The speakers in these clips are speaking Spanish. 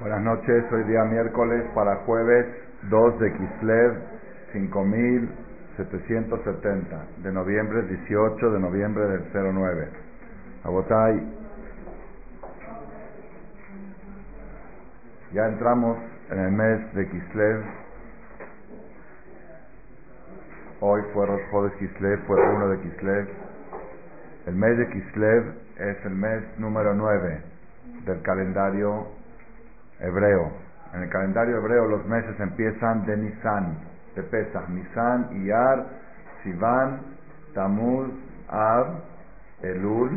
Buenas noches, hoy día miércoles para jueves 2 de Kislev 5770 de noviembre 18 de noviembre del 09. Agotay. Ya entramos en el mes de Kislev. Hoy fue Rosh Kislev, fue uno de Kislev. El mes de Kislev es el mes número 9 del calendario hebreo. En el calendario hebreo los meses empiezan de Nisan, de Pesach, Nisan, Iyar, Sivan, Tamuz, Av, Elul,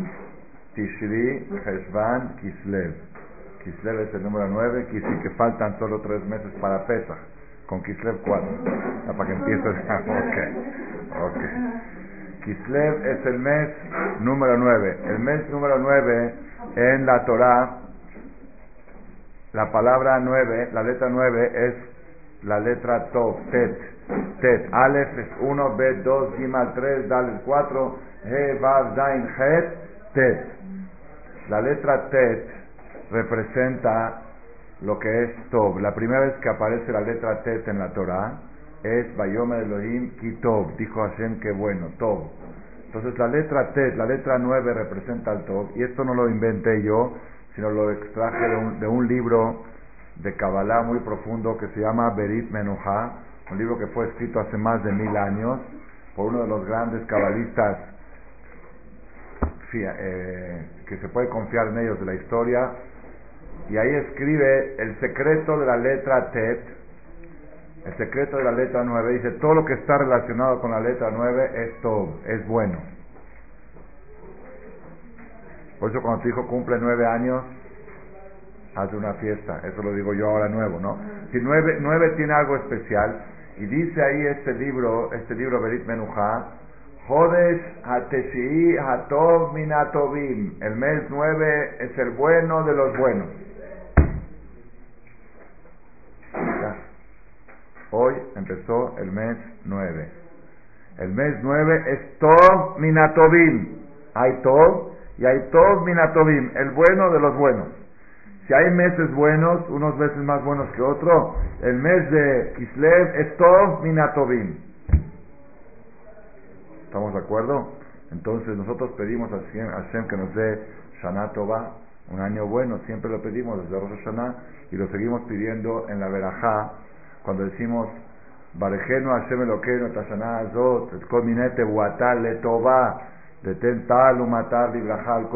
Tishri, Heshvan, Kislev. Kislev es el número 9, quiere decir que faltan solo tres meses para Pesach, con Kislev 4, para que empiece. ok, ok. Kislev es el mes número 9. El mes número 9 en la Torah la palabra 9, la letra 9 es la letra Tov, Tet. Tet. Aleph es 1, B 2, Gimal 3, Dalet 4, He, Vav, Zain, Het, Tet. La letra Tet representa lo que es Tov. La primera vez que aparece la letra Tet en la Torah es Bayomer Elohim Kitov. Dijo Hashem que bueno, Tov. Entonces la letra Tet, la letra 9 representa el Tov. Y esto no lo inventé yo, sino lo extraje de un, de un libro de Kabbalah muy profundo que se llama Berit Menuha, un libro que fue escrito hace más de mil años por uno de los grandes cabalistas eh, que se puede confiar en ellos de la historia. Y ahí escribe el secreto de la letra Tet, el secreto de la letra 9. Dice, todo lo que está relacionado con la letra 9 es todo, es bueno. Por eso cuando tu hijo cumple nueve años, hace una fiesta. Eso lo digo yo ahora nuevo, ¿no? Si nueve, nueve tiene algo especial, y dice ahí este libro, este libro Berit Menuha, Jodesh Hateshii Hatov Minatovim. El mes nueve es el bueno de los buenos. Hoy empezó el mes nueve. El mes nueve es Tov Minatovim. Hay Tov y hay Tov Minatovim, el bueno de los buenos. Si hay meses buenos, unos meses más buenos que otro, el mes de Kislev es Tov Minatovim. ¿Estamos de acuerdo? Entonces nosotros pedimos a Hashem que nos dé Shana Tova, un año bueno, siempre lo pedimos desde Rosh Hashanah y lo seguimos pidiendo en la Berajá, cuando decimos Barejeno Hashem Eloqueno Tashana Azot, Eskol Minete Buatal De tentar, matar, librajal,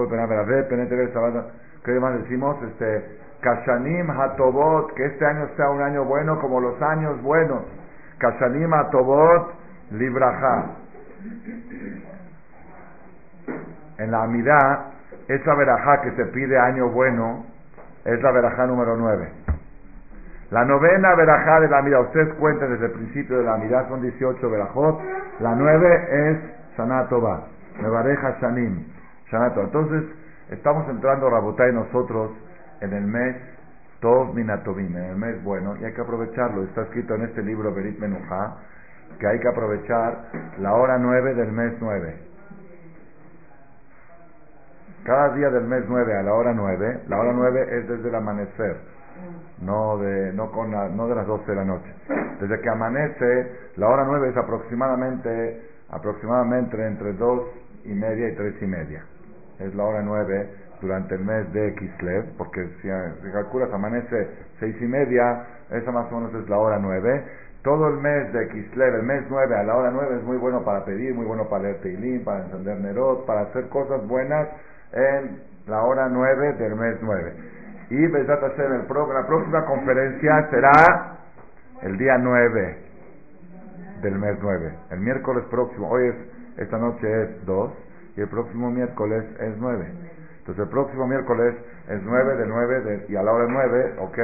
¿Qué más decimos? Este, Kashanim Hatobot, que este año sea un año bueno como los años buenos. Kashanim Hatobot, libraja. En la Amidad, esa verajá que se pide año bueno, es la verajá número 9. La novena verajá de la Amidad, ustedes cuenten desde el principio de la Amidad, son 18 verajot. La 9 es Sanatobá. Me bareja Shanim. Shanato. Entonces, estamos entrando, Rabotay, nosotros en el mes Tov Minatovim, en el mes bueno, y hay que aprovecharlo. Está escrito en este libro, Berit Menuja, que hay que aprovechar la hora nueve del mes nueve. Cada día del mes nueve a la hora nueve, la hora nueve es desde el amanecer, no de, no con no de las doce de la noche. Desde que amanece, la hora nueve es aproximadamente, aproximadamente entre dos y media y tres y media. Es la hora nueve durante el mes de Kislev, porque si, calculas amanece seis y media, esa más o menos es la hora nueve. Todo el mes de Kislev, el mes nueve a la hora nueve es muy bueno para pedir, muy bueno para leer Teilín, para encender Nerot, para hacer cosas buenas en la hora nueve del mes nueve. Y Besat Hashem, el la próxima conferencia será el día nueve del mes nueve, el miércoles próximo. Hoy es esta noche es 2 y el próximo miércoles es 9. Entonces el próximo miércoles es 9 de 9 y a la hora 9, ok,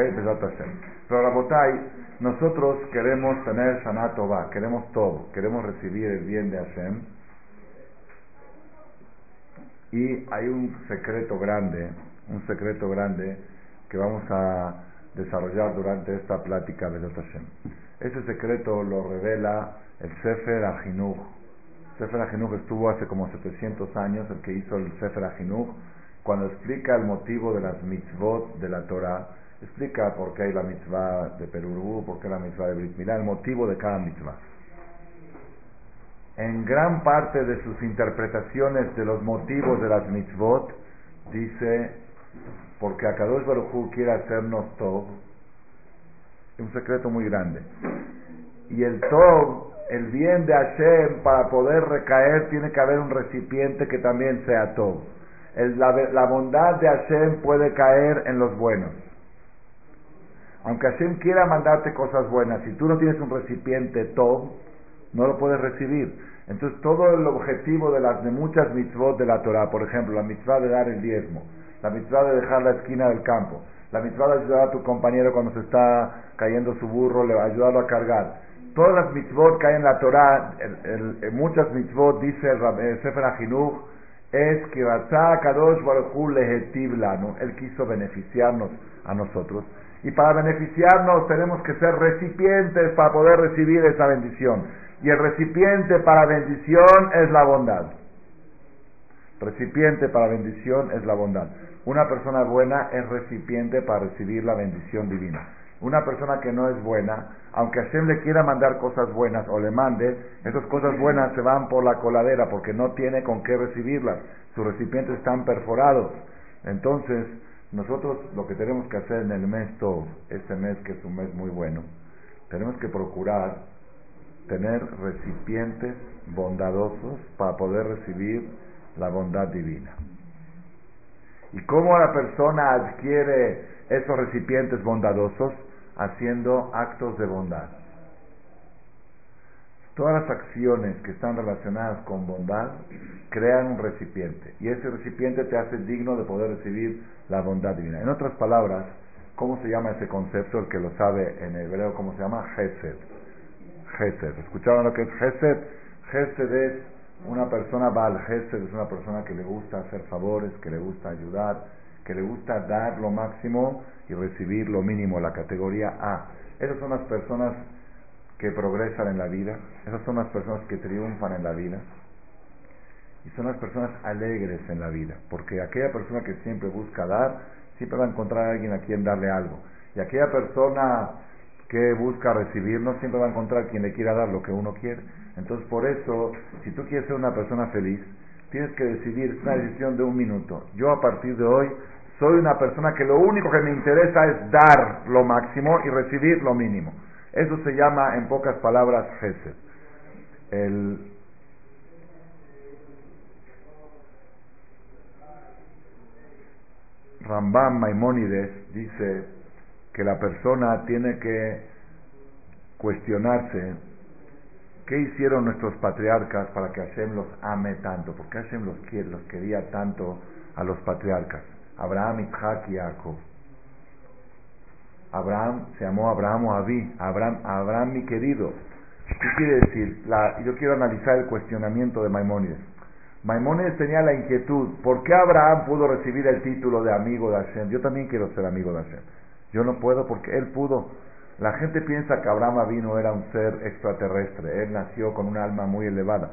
Pero la botay, nosotros queremos tener Sanatova, queremos todo, queremos recibir el bien de Hashem. Y hay un secreto grande, un secreto grande que vamos a desarrollar durante esta plática de Hashem. Ese secreto lo revela el Sefer Ajinuch Sefer Ajinuch estuvo hace como 700 años, el que hizo el Sefer Ajinuch, cuando explica el motivo de las mitzvot de la Torah, Explica por qué hay la mitzvah de Perú, por qué la mitzvah de Brit Milá, el motivo de cada mitzvah. En gran parte de sus interpretaciones de los motivos de las mitzvot, dice, porque Akadosh Baruj quiere hacernos todo, un secreto muy grande. Y el todo, el bien de Hashem, para poder recaer, tiene que haber un recipiente que también sea todo. la, la bondad de Hashem puede caer en los buenos. Aunque Hashem quiera mandarte cosas buenas, si tú no tienes un recipiente top, no lo puedes recibir. Entonces todo el objetivo de las de muchas mitzvot de la Torah, por ejemplo, la mitzvah de dar el diezmo, la mitzvah de dejar la esquina del campo, la mitzvah de ayudar a tu compañero cuando se está cayendo su burro, ayudarlo a cargar. Todas las mitzvot que hay en la Torah, muchas mitzvot, dice el, Sefer Ajinuch, es que Kadosh Baruch Él quiso beneficiarnos a nosotros. Y para beneficiarnos tenemos que ser recipientes para poder recibir esa bendición. Y el recipiente para bendición es la bondad. Recipiente para bendición es la bondad. Una persona buena es recipiente para recibir la bendición divina. Una persona que no es buena, aunque Hashem le quiera mandar cosas buenas o le mande, esas cosas buenas se van por la coladera porque no tiene con qué recibirlas. Sus recipientes están perforados. Entonces, nosotros lo que tenemos que hacer en el mes todo, este mes que es un mes muy bueno, tenemos que procurar tener recipientes bondadosos para poder recibir la bondad divina. ¿Y cómo la persona adquiere esos recipientes bondadosos? Haciendo actos de bondad. Todas las acciones que están relacionadas con bondad crean un recipiente y ese recipiente te hace digno de poder recibir la bondad divina. En otras palabras, ¿cómo se llama ese concepto? El que lo sabe en hebreo, ¿cómo se llama? Gesed. Gesed. ¿Escucharon lo que es Gesed? Gesed es una persona, Baal Gesed es una persona que le gusta hacer favores, que le gusta ayudar, que le gusta dar lo máximo y recibir lo mínimo, la categoría A. Esas son las personas que progresan en la vida, esas son las personas que triunfan en la vida y son las personas alegres en la vida, porque aquella persona que siempre busca dar, siempre va a encontrar a alguien a quien darle algo. Y aquella persona que busca recibir, no siempre va a encontrar quien le quiera dar lo que uno quiere. Entonces, por eso, si tú quieres ser una persona feliz, tienes que decidir, una decisión de un minuto. Yo a partir de hoy soy una persona que lo único que me interesa es dar lo máximo y recibir lo mínimo. Eso se llama, en pocas palabras, Gesed. El Rambam Maimónides dice que la persona tiene que cuestionarse qué hicieron nuestros patriarcas para que Hashem los ame tanto, porque Hashem los, quiere, los quería tanto a los patriarcas, Abraham, Isaac y Jacob. Abraham se llamó Abraham o Abí, Abraham, Abraham mi querido. ¿Qué quiere decir? yo quiero analizar el cuestionamiento de Maimónides. Maimónides tenía la inquietud, ¿por qué Abraham pudo recibir el título de amigo de Hashem? Yo también quiero ser amigo de Hashem. Yo no puedo porque él pudo. La gente piensa que Abraham vino era un ser extraterrestre, él nació con un alma muy elevada.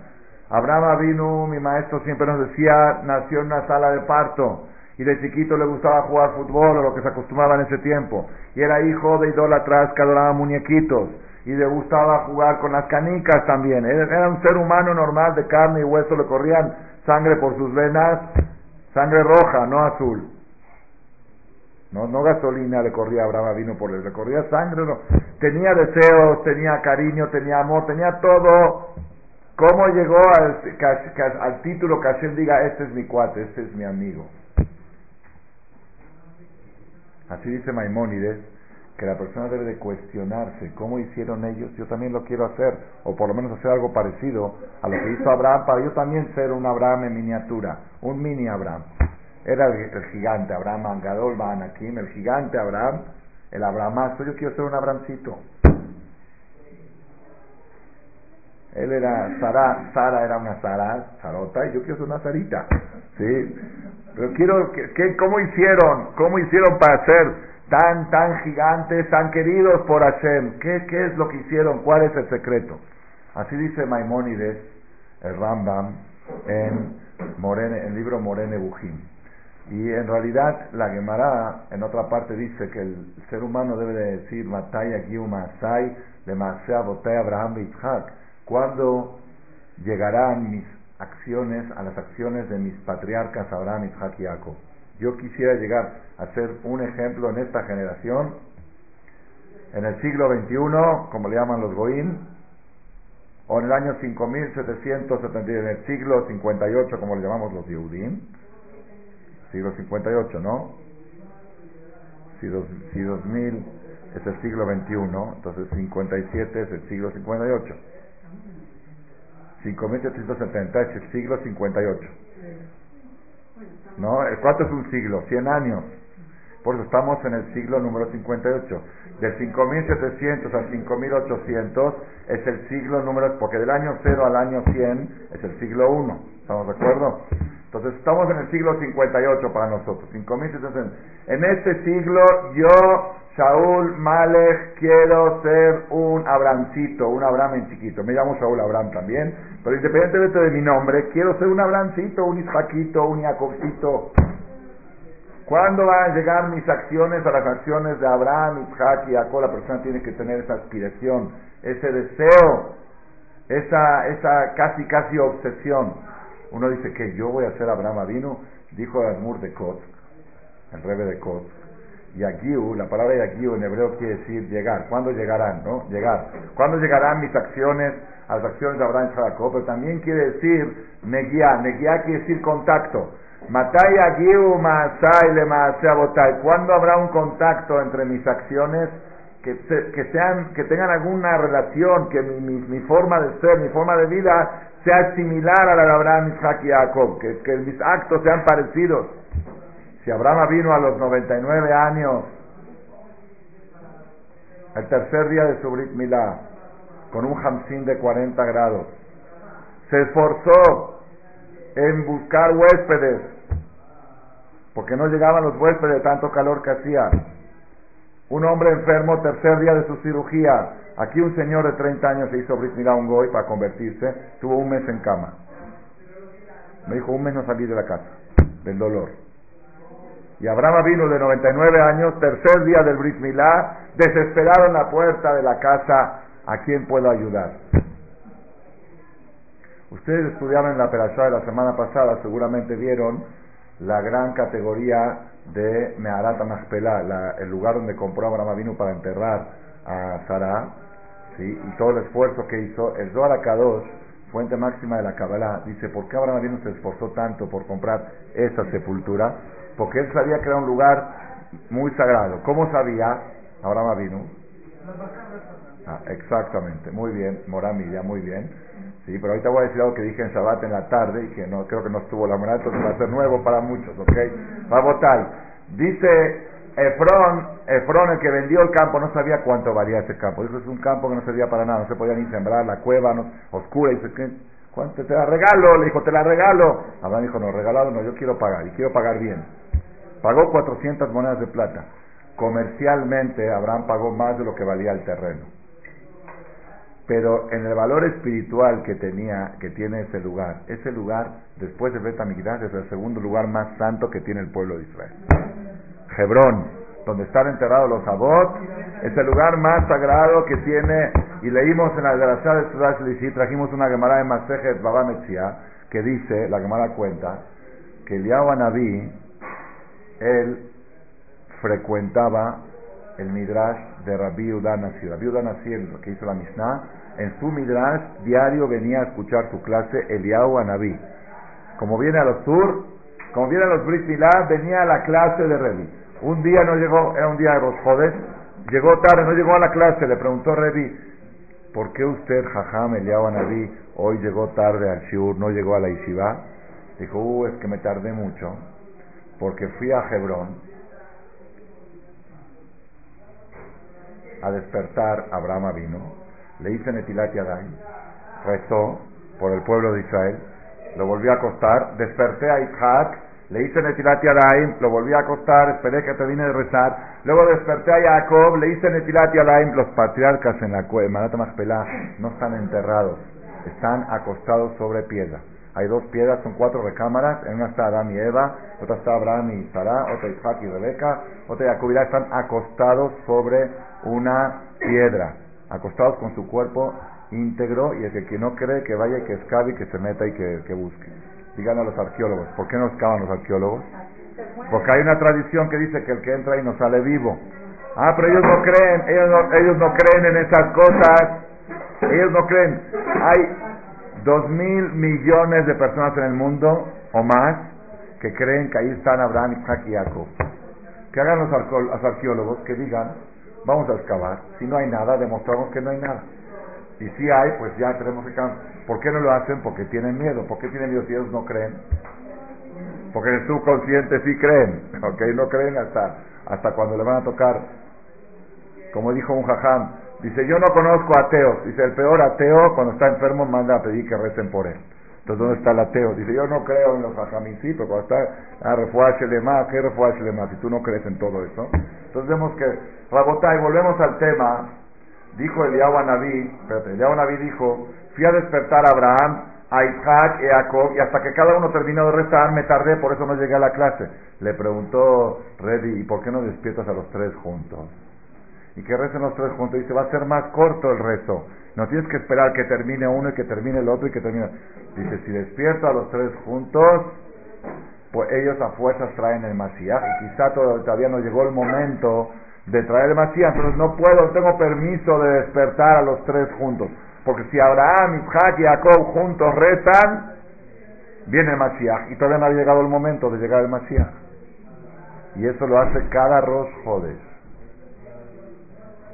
Abraham vino, mi maestro siempre nos decía, nació en una sala de parto y de chiquito le gustaba jugar fútbol o lo que se acostumbraba en ese tiempo. Y era hijo de idólatras que adoraba muñequitos y le gustaba jugar con las canicas también. Era un ser humano normal de carne y hueso, le corrían sangre por sus venas, sangre roja, no azul. No, no gasolina le corría a vino por él, le corría sangre, no. Tenía deseos, tenía cariño, tenía amor, tenía todo. ¿Cómo llegó al, al título que Hashem diga, este es mi cuate, este es mi amigo? Así dice Maimónides, que la persona debe de cuestionarse cómo hicieron ellos, yo también lo quiero hacer, o por lo menos hacer algo parecido a lo que hizo Abraham, para yo también ser un Abraham en miniatura, un mini Abraham. Era el, gigante Abraham Angadol Banakim, el gigante Abraham, el Abrahamazo, yo quiero ser un Abrahamcito. Él era Sara, Sara era una Sara, Sarota, y yo quiero ser una Sarita. ¿sí? Pero quiero, que, ¿cómo hicieron? ¿Cómo hicieron para ser tan, tan gigantes, tan queridos por Hashem. ¿Qué, ¿Qué es lo que hicieron? ¿Cuál es el secreto? Así dice Maimónides, el Rambam, en, Morene, el libro Morene Bujim. Y en realidad la Gemara en otra parte dice que el ser humano debe de decir Mataya Masai de Masea Abraham Yitzhak. ¿Cuándo llegarán mis acciones a las acciones de mis patriarcas Abraham, Isaac y Jacob? Yo quisiera llegar a ser un ejemplo en esta generación, en el siglo XXI, como le llaman los Goín, o en el año 5770, en el siglo 58, como le llamamos los Yehudim, siglo 58, ¿no? Si, dos, si 2000 es el siglo 21, entonces 57 es el siglo 58. 5770 es el siglo 58. ¿No? ¿Cuánto es un siglo? 100 años. Por eso estamos en el siglo número 58. De 5700 a 5800 es el siglo número, porque del año 0 al año 100 es el siglo 1. ¿Estamos de acuerdo? Entonces estamos en el siglo 58 para nosotros. 5700. En este siglo yo, Saúl Malek, quiero ser un Abrancito, un Abraham en chiquito. Me llamo Saúl Abraham también, pero independientemente de mi nombre, quiero ser un Abrancito, un Isaaquito, un Jacobcito. ¿Cuándo van a llegar mis acciones a las acciones de Abraham, Isaac y Jacob? La persona tiene que tener esa aspiración, ese deseo, esa, esa casi, casi obsesión. Uno dice que yo voy a ser Abraham Avino, dijo Admur de Kotsk, el rebe de Kotsk. Y Agiu, la palabra Yagiu en hebreo quiere decir llegar. ¿Cuándo llegarán? ¿No? Llegar. ¿Cuándo llegarán mis acciones a las acciones de Abraham y Jacob? Pero también quiere decir neguía. Neguía quiere decir contacto. Matai agiu maasai le maasei ¿Cuándo habrá un contacto entre mis acciones que, que, sean, que tengan alguna relación, que mi, mi, forma de ser, mi forma de vida sea similar a la de Abraham, Isaac y Jacob, que mis actos sean parecidos? Si Abraham vino a los 99 años, el tercer día de su Brit Milá, con un hamsin de 40 grados, se esforzó en buscar huéspedes porque no llegaban los huéspedes de tanto calor que hacía. Un hombre enfermo, tercer día de su cirugía. Aquí un señor de 30 años se hizo Brit un goy para convertirse, tuvo un mes en cama. Me dijo, un mes no salí de la casa, del dolor. Y Abraham vino de 99 años, tercer día del Brit Milá, desesperado en la puerta de la casa, ¿a quién puedo ayudar? Ustedes estudiaban en la perashá de la semana pasada, seguramente vieron la gran categoría de Meharata Machpelah, el lugar donde compró Abraham vino para enterrar a Sarah, ¿sí? y todo el esfuerzo que hizo. El Zohar Kadosh, fuente máxima de la Kabbalah, dice, ¿por qué Abraham vino se esforzó tanto por comprar esa sepultura? Porque él sabía que era un lugar muy sagrado. ¿Cómo sabía Abraham vino? Ah, exactamente, muy bien, Moramilla, muy bien. Sí, pero ahorita voy a decir algo que dije en Shabbat en la tarde y que no creo que no estuvo la moneda, entonces va a ser nuevo para muchos, ¿ok? Va a votar. Dice Efron, Efron, el que vendió el campo, no sabía cuánto valía ese campo. Eso es un campo que no servía para nada, no se podía ni sembrar, la cueva oscura. Y ¿qué? ¿Cuánto te la regalo? Le dijo, te la regalo. Abraham dijo, no, regalado no, yo quiero pagar y quiero pagar bien. Pagó 400 monedas de plata. Comercialmente, Abraham pagó más de lo que valía el terreno pero en el valor espiritual que tenía, que tiene ese lugar, ese lugar, después de Betamigdash, es el segundo lugar más santo que tiene el pueblo de Israel. Hebrón, donde están enterrados los Abot, es el lugar más sagrado que tiene, y leímos en la desgraciada de Ciudad y trajimos una Gemara de Masejet Baba Metzia, que dice, la Gemara cuenta, que Eliyahu Anabí, él frecuentaba el Midrash de Rabbi Udanasi. Rabbi Udanasi, el que hizo la Mishnah, en su Midrash diario venía a escuchar su clase Eliyahu Anabí. Como viene a los sur, como viene a los Brit Milá, venía a la clase de Revi. Un día no llegó, era un día de los jodes, llegó tarde, no llegó a la clase, le preguntó Revi, ¿por qué usted, Jajam Eliyahu Anabí, hoy llegó tarde al Shur, no llegó a la Yeshiva? Dijo, uh, es que me tardé mucho, porque fui a Hebrón, a despertar, Abraham vino, le hice Netilat Yadayim, rezó por el pueblo de Israel, lo volví a acostar, desperté a Isaac, le hice Netilat Yadayim, lo volví a acostar, esperé que termine de rezar, luego desperté a Jacob, le hice Netilat Yadayim, los patriarcas en la cueva, no están enterrados, están acostados sobre piedra. hay dos piedras, son cuatro recámaras, en una está Adán y Eva, otra está Abraham y Sara, otra Isaac y Rebeca, otra Jacob y están acostados sobre una piedra, acostados con su cuerpo íntegro y el que, no cree que vaya y que escabe y que se meta y que busque. Digan a los arqueólogos, ¿por qué no excavan los arqueólogos? Porque hay una tradición que dice que el que entra y no sale vivo. Ah, pero ellos no creen, ellos no, ellos no creen en esas cosas. Ellos no creen. Hay dos mil millones de personas en el mundo o más que creen que ahí están Abraham, Isaac y Jacob. Que hagan los, los arqueólogos que digan, vamos a excavar. Si no hay nada, demostramos que no hay nada. Y si hay, pues ya tenemos que ¿Por qué no lo hacen? Porque tienen miedo. ¿Por qué tienen miedo si ellos no creen? Porque en el subconsciente sí creen. ¿Ok? No creen hasta, hasta cuando le van a tocar. Como dijo un jajam, dice, yo no conozco ateos. Dice, el peor ateo cuando está enfermo manda a pedir que recen por él. Entonces, ¿dónde está el ateo? Dice, yo no creo en los jajamín, sí, pero cuando está, ah, refuaje ¿qué refuaje más? Si tú no crees en todo eso. Entonces vemos que, volvemos al tema, dijo Eliyahu Naví, espérate, Eliyahu Naví dijo, fui a despertar a Abraham, a Isaac y a Jacob, y hasta que cada uno terminó de rezar, me tardé, por eso no llegué a la clase. Le preguntó Reddy, ¿y por qué no despiertas a los tres juntos? Y que recen los tres juntos, y dice, va a ser más corto el rezo. No tienes que esperar que termine uno y que termine el otro y que termine. Dice, si despierto a los tres juntos, pues ellos a fuerzas traen el Masías y quizá todavía no llegó el momento de traer el Masías, entonces no puedo, tengo permiso de despertar a los tres juntos. Porque si Abraham, Isaac y Jacob juntos rezan, viene el Mashiach. Y todavía no ha llegado el momento de llegar el Mashiach. Y eso lo hace cada Rosh Jodes.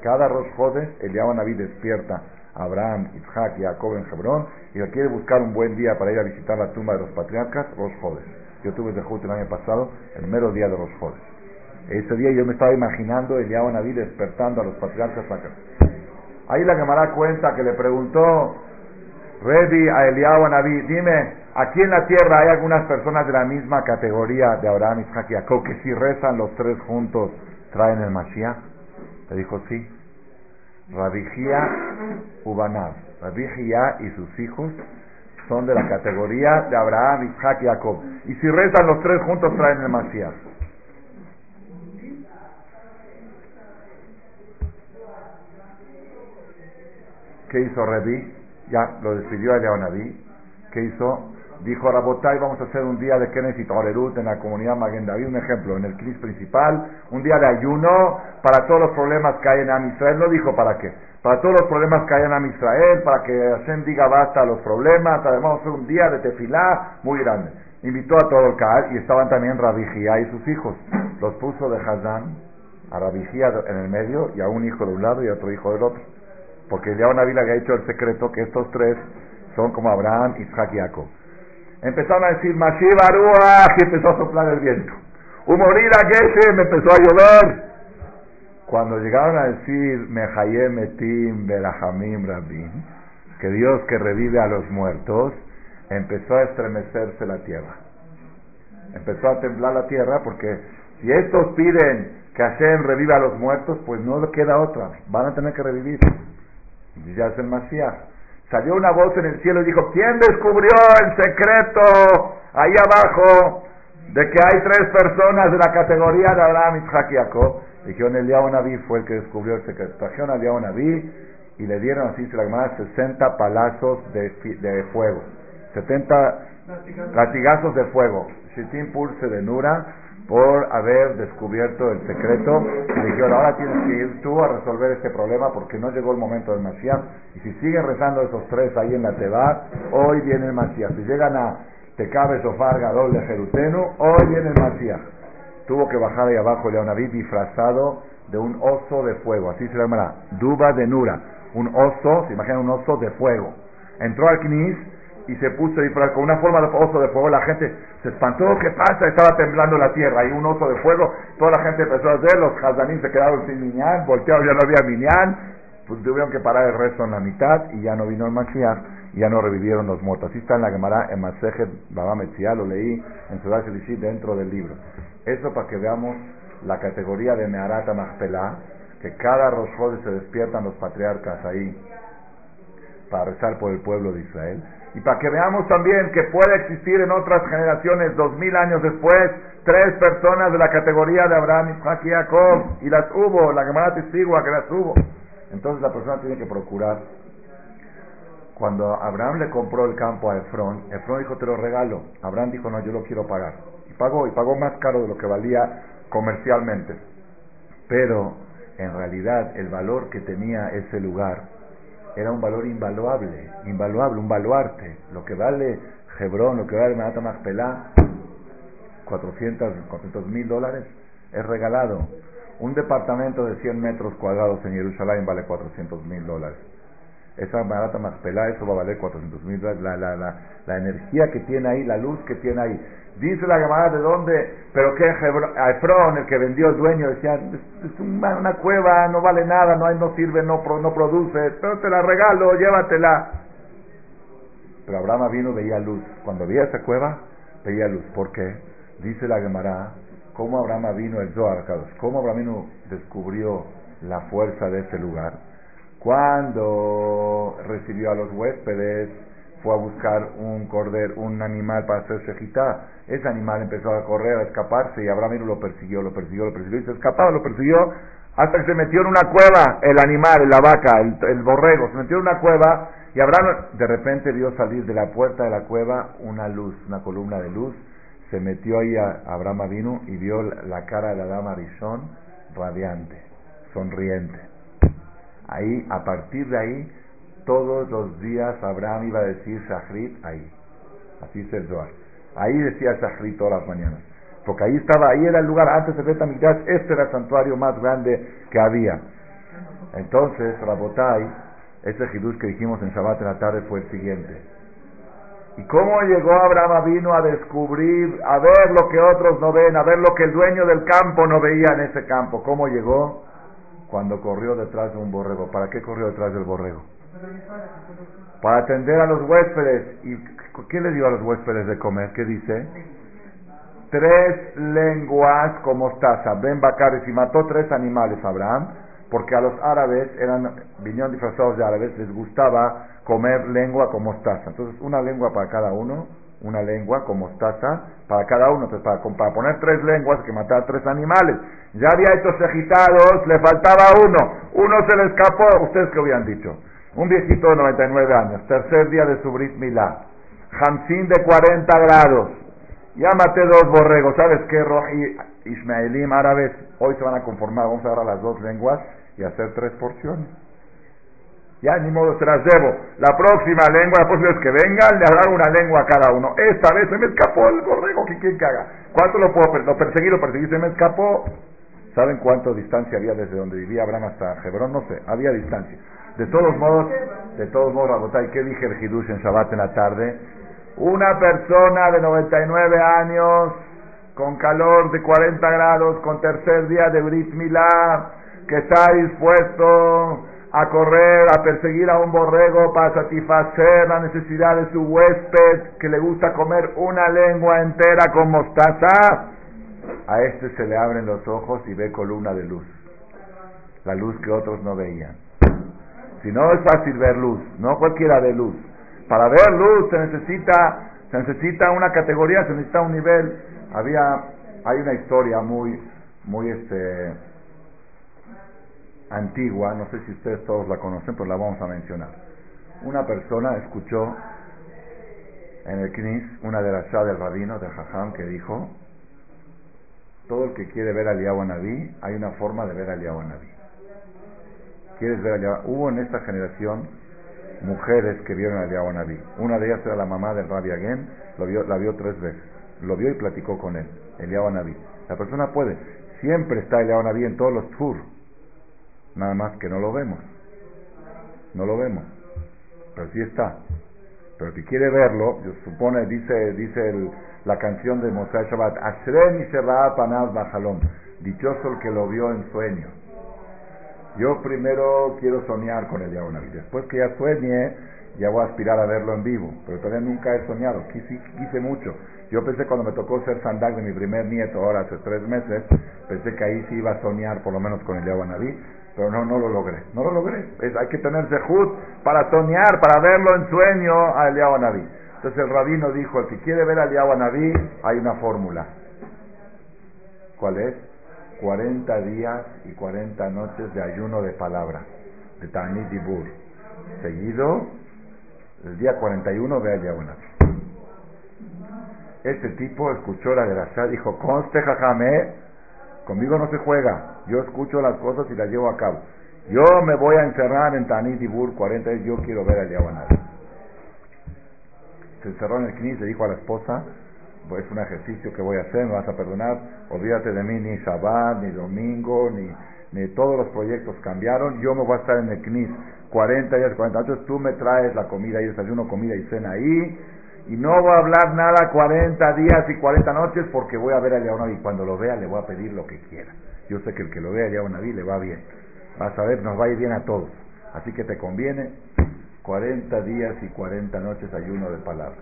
Cada Rosh Jodes, Eliyahu Naví despierta a Abraham, Isaac y Jacob en Hebrón y quiere buscar un buen día para ir a visitar la tumba de los patriarcas, Rosh Jodes. Yo tuve de el año pasado, el mero día de Rosh Jodes. Ese día yo me estaba imaginando Eliyahu Naví despertando a los patriarcas acá. Ahí la Gemara cuenta que le preguntó Revi a Eliyahu Naví, dime, aquí en la tierra hay algunas personas de la misma categoría de Abraham, Isaac y Jacob que si rezan los tres juntos traen el Mashiach. Le dijo sí. Rabijía Ubanab. Rabijía y sus hijos son de la categoría de Abraham, Isaac y Jacob. Y si rezan los tres juntos traen el Mashiach. ¿Qué hizo Revi? Ya lo despidió a Naví. ¿Qué hizo? Dijo Rabotay, vamos a hacer un día de Kenneth y Tolerut en la comunidad Maguen David, un ejemplo, en el CNIS principal, un día de ayuno para todos los problemas que hay en Am Israel. No dijo para qué, para todos los problemas que hay en Am para que Hashem diga basta a los problemas. Vamos a hacer un día de tefilá muy grande. Invitó a todo el CAL y estaban también Rabijía y sus hijos. Los puso de Hazán a Rabijía en el medio y a un hijo de un lado y a otro hijo del otro. Porque ya una vila ha hecho el secreto que estos tres son como Abraham, Isaac y Jacob. Empezaron a decir, Mashiach Baruach, y empezó a soplar el viento. Humorira me empezó a llover. Cuando llegaron a decir, Mehayem Etim Berahamim Rabin, que Dios que revive a los muertos, empezó a estremecerse la tierra. Empezó a temblar la tierra porque si estos piden que Hashem reviva a los muertos, pues no queda otra, van a tener que revivir. Y ya es el Mashiach. Salió una voz en el cielo y dijo, ¿quién descubrió el secreto ahí abajo de que hay tres personas de la categoría de Abraham, Isaac y Jacob? Dijeron, Eliyahu Naví fue el que descubrió el secreto. Trajeron a Eliyahu Naví y le dieron, así se la llama, 60 palazos de, de fuego. 70 latigazos de fuego. Shitim Pulse de Nura por haber descubierto el secreto. Y dijeron, ahora tienes que ir tú a resolver este problema porque no llegó el momento del Mashiach. Y si siguen rezando esos tres ahí en la Teba, hoy viene el Mashiach. Si llegan a Tecabe, Sofar, Gadol, Jeruteno, hoy viene el Mashiach. Tuvo que bajar ahí abajo Leonaví disfrazado de un oso de fuego. Así se llama, Duba de Nura. Un oso, se imagina un oso de fuego. Entró al Knis y se puso ahí con una forma de oso de fuego. La gente se espantó, ¿qué pasa? Estaba temblando la tierra, y un oso de fuego. Toda la gente empezó a hacer, los hazanín se quedaron sin miñán, voltearon, ya no había miñán. Pues tuvieron que parar el resto en la mitad y ya no vino el Mashiach ya no revivieron los muertos. Así está en la Gemara, en Masejet Baba Metzia, lo leí en Ciudad Shelishi dentro del libro. Eso para que veamos la categoría de Meharata Machpelah, que cada Rosh se despiertan los patriarcas ahí para rezar por el pueblo de Israel Y para que veamos también que puede existir en otras generaciones, dos mil años después, tres personas de la categoría de Abraham, Isaac y Jacob, y las hubo, la Gemara Testigua que las hubo. Entonces la persona tiene que procurar. Cuando Abraham le compró el campo a Efrón, Efrón dijo, te lo regalo. Abraham dijo, no, yo lo quiero pagar. Y pagó, y pagó más caro de lo que valía comercialmente. Pero, en realidad, el valor que tenía ese lugar era un valor invaluable, invaluable, un baluarte. Lo que vale Hebrón, lo que vale Manata Pelá, 400 mil dólares, es regalado. Un departamento de 100 metros cuadrados en Jerusalén vale 400 mil dólares. Esa barata más pelada, eso va a valer 400 mil dólares. La, la, la, la, energía que tiene ahí, la luz que tiene ahí. Dice la llamada de dónde, pero que Efrón, el que vendió el dueño, decía, es, una, cueva, no vale nada, no, hay, no sirve, no, no produce, pero te la regalo, llévatela. Pero Abraham vino, veía luz. Cuando veía esa cueva, veía luz. ¿Por qué? Dice la Gemara, cómo Abraham vino el Zohar, cómo Abraham vino descubrió la fuerza de ese lugar. Cuando recibió a los huéspedes, fue a buscar un cordero, un animal para hacer shejitá. Ese animal empezó a correr, a escaparse, y Abraham lo persiguió, lo persiguió, lo persiguió, y se escapaba, lo persiguió, hasta que se metió en una cueva el animal, la vaca, el, el borrego, se metió en una cueva, y Abraham de repente vio salir de la puerta de la cueva una luz, una columna de luz, se metió ahí a Abraham vino y vio la cara de la dama radiante, sonriente. Ahí, a partir de ahí, todos los días Abraham iba a decir Shachrit ahí. Así es el. Ahí decía Shachrit todas las mañanas. Porque ahí estaba, ahí era el lugar, antes de Betamigdash, este era el santuario más grande que había. Entonces, Rabotai, ese hidush que dijimos en Shabbat en la tarde fue el siguiente. ¿Y cómo llegó Abraham vino a descubrir, a ver lo que otros no ven, a ver lo que el dueño del campo no veía en ese campo? ¿Cómo llegó? Cuando corrió detrás de un borrego. ¿Para qué corrió detrás del borrego? Para atender a los huéspedes. ¿Y qué le dio a los huéspedes de comer? ¿Qué dice? Tres lenguas como mostaza. Ben Bacares y mató tres animales Abraham, porque a los árabes, eran, vinieron disfrazados de árabes, les gustaba comer lengua con mostaza. Entonces, una lengua para cada uno, una lengua con mostaza para cada uno. Para, para poner tres lenguas, que matar tres animales. Ya había estos agitados, le faltaba uno. Uno se le escapó. ¿Ustedes qué habían dicho? Un viejito de 99 años, tercer día de su Brit Milá. Hamsin de 40 grados. Ya maté dos borregos. ¿Sabes qué? Roji, Ismaelim, árabes, hoy se van a conformar. Vamos a agarrar las dos lenguas y hacer tres porciones. Ya ni modo se las debo. La próxima lengua, la próxima vez que vengan, le hago una lengua a cada uno. Esta vez se me escapó el borrego, que quien caga. ¿Cuánto lo puedo Lo perseguí, lo perseguí, se me escapó. ¿Saben cuánto distancia había desde donde vivía Abraham hasta Hebrón? No sé, había distancia. De todos modos, de todos modos, Rabotay, ¿qué dije el Hidush en Shabbat en la tarde? Una persona de 99 años, con calor de 40 grados, con tercer día de Brit Milá, que está dispuesto a correr, a perseguir a un borrego para satisfacer la necesidad de su huésped que le gusta comer una lengua entera con mostaza, a este se le abren los ojos y ve columna de luz, la luz que otros no veían. Si no es fácil ver luz, no cualquiera ve luz. Para ver luz se necesita, se necesita una categoría, se necesita un nivel. Había, hay una historia muy, muy este, antigua, no sé si ustedes todos la conocen, pero la vamos a mencionar. Una persona escuchó en el Knis una de las del rabino, de Jajam, que dijo, todo el que quiere ver al Naví, hay una forma de ver al Naví. ¿Quieres ver al Hubo en esta generación mujeres que vieron al Naví. Una de ellas era la mamá del Rabbi Agen, lo vio, la vio tres veces. Lo vio y platicó con él, el Naví. La persona puede. Siempre está el Naví en todos los tours Nada más que no lo vemos. No lo vemos. Pero sí está. Pero si quiere verlo, supone, dice, dice la canción de Moshe Shabbat, Ashreni Sheba Panav Bajalón. Dichoso el que lo vio en sueño. Yo primero quiero soñar con el Yahunaví. Después que ya sueñe, ya voy a aspirar a verlo en vivo. Pero todavía nunca he soñado. Quise, quise mucho. Yo pensé cuando me tocó ser sandag de mi primer nieto, ahora hace tres meses, pensé que ahí sí iba a soñar por lo menos con el Naví Pero no, no lo logré. No lo logré. hay que tener zehut para soñar, para verlo en sueño a Eliyahu Naví. Entonces el rabino dijo, el que quiere ver a Eliyahu Naví, hay una fórmula. ¿Cuál es? 40 días y 40 noches de ayuno de palabra, de Tanit Dibur. Seguido, el día 41 ve a Eliyahu Naví. Este tipo escuchó la grasa, dijo, conste jajame, Conmigo no se juega. Yo escucho las cosas y las llevo a cabo. Yo me voy a encerrar en Tanit Dibur 40 días. Yo quiero ver al Yahuanat. Se encerró en el knis, le dijo a la esposa: Es un ejercicio que voy a hacer, me vas a perdonar. Olvídate de mí, ni Shabbat, ni domingo, ni, ni todos los proyectos cambiaron. Yo me voy a estar en el knis 40 días, 40 noches. Tú me traes la comida y desayuno, comida y cena ahí y no voy a hablar nada 40 días y 40 noches porque voy a ver a Yahuanabí. Y cuando lo vea le voy a pedir lo que quiera. Yo sé que el que lo vea a Yahuanabí le va bien. Vas a ver, nos va a ir bien a todos. Así que te conviene 40 días y 40 noches ayuno de palabra.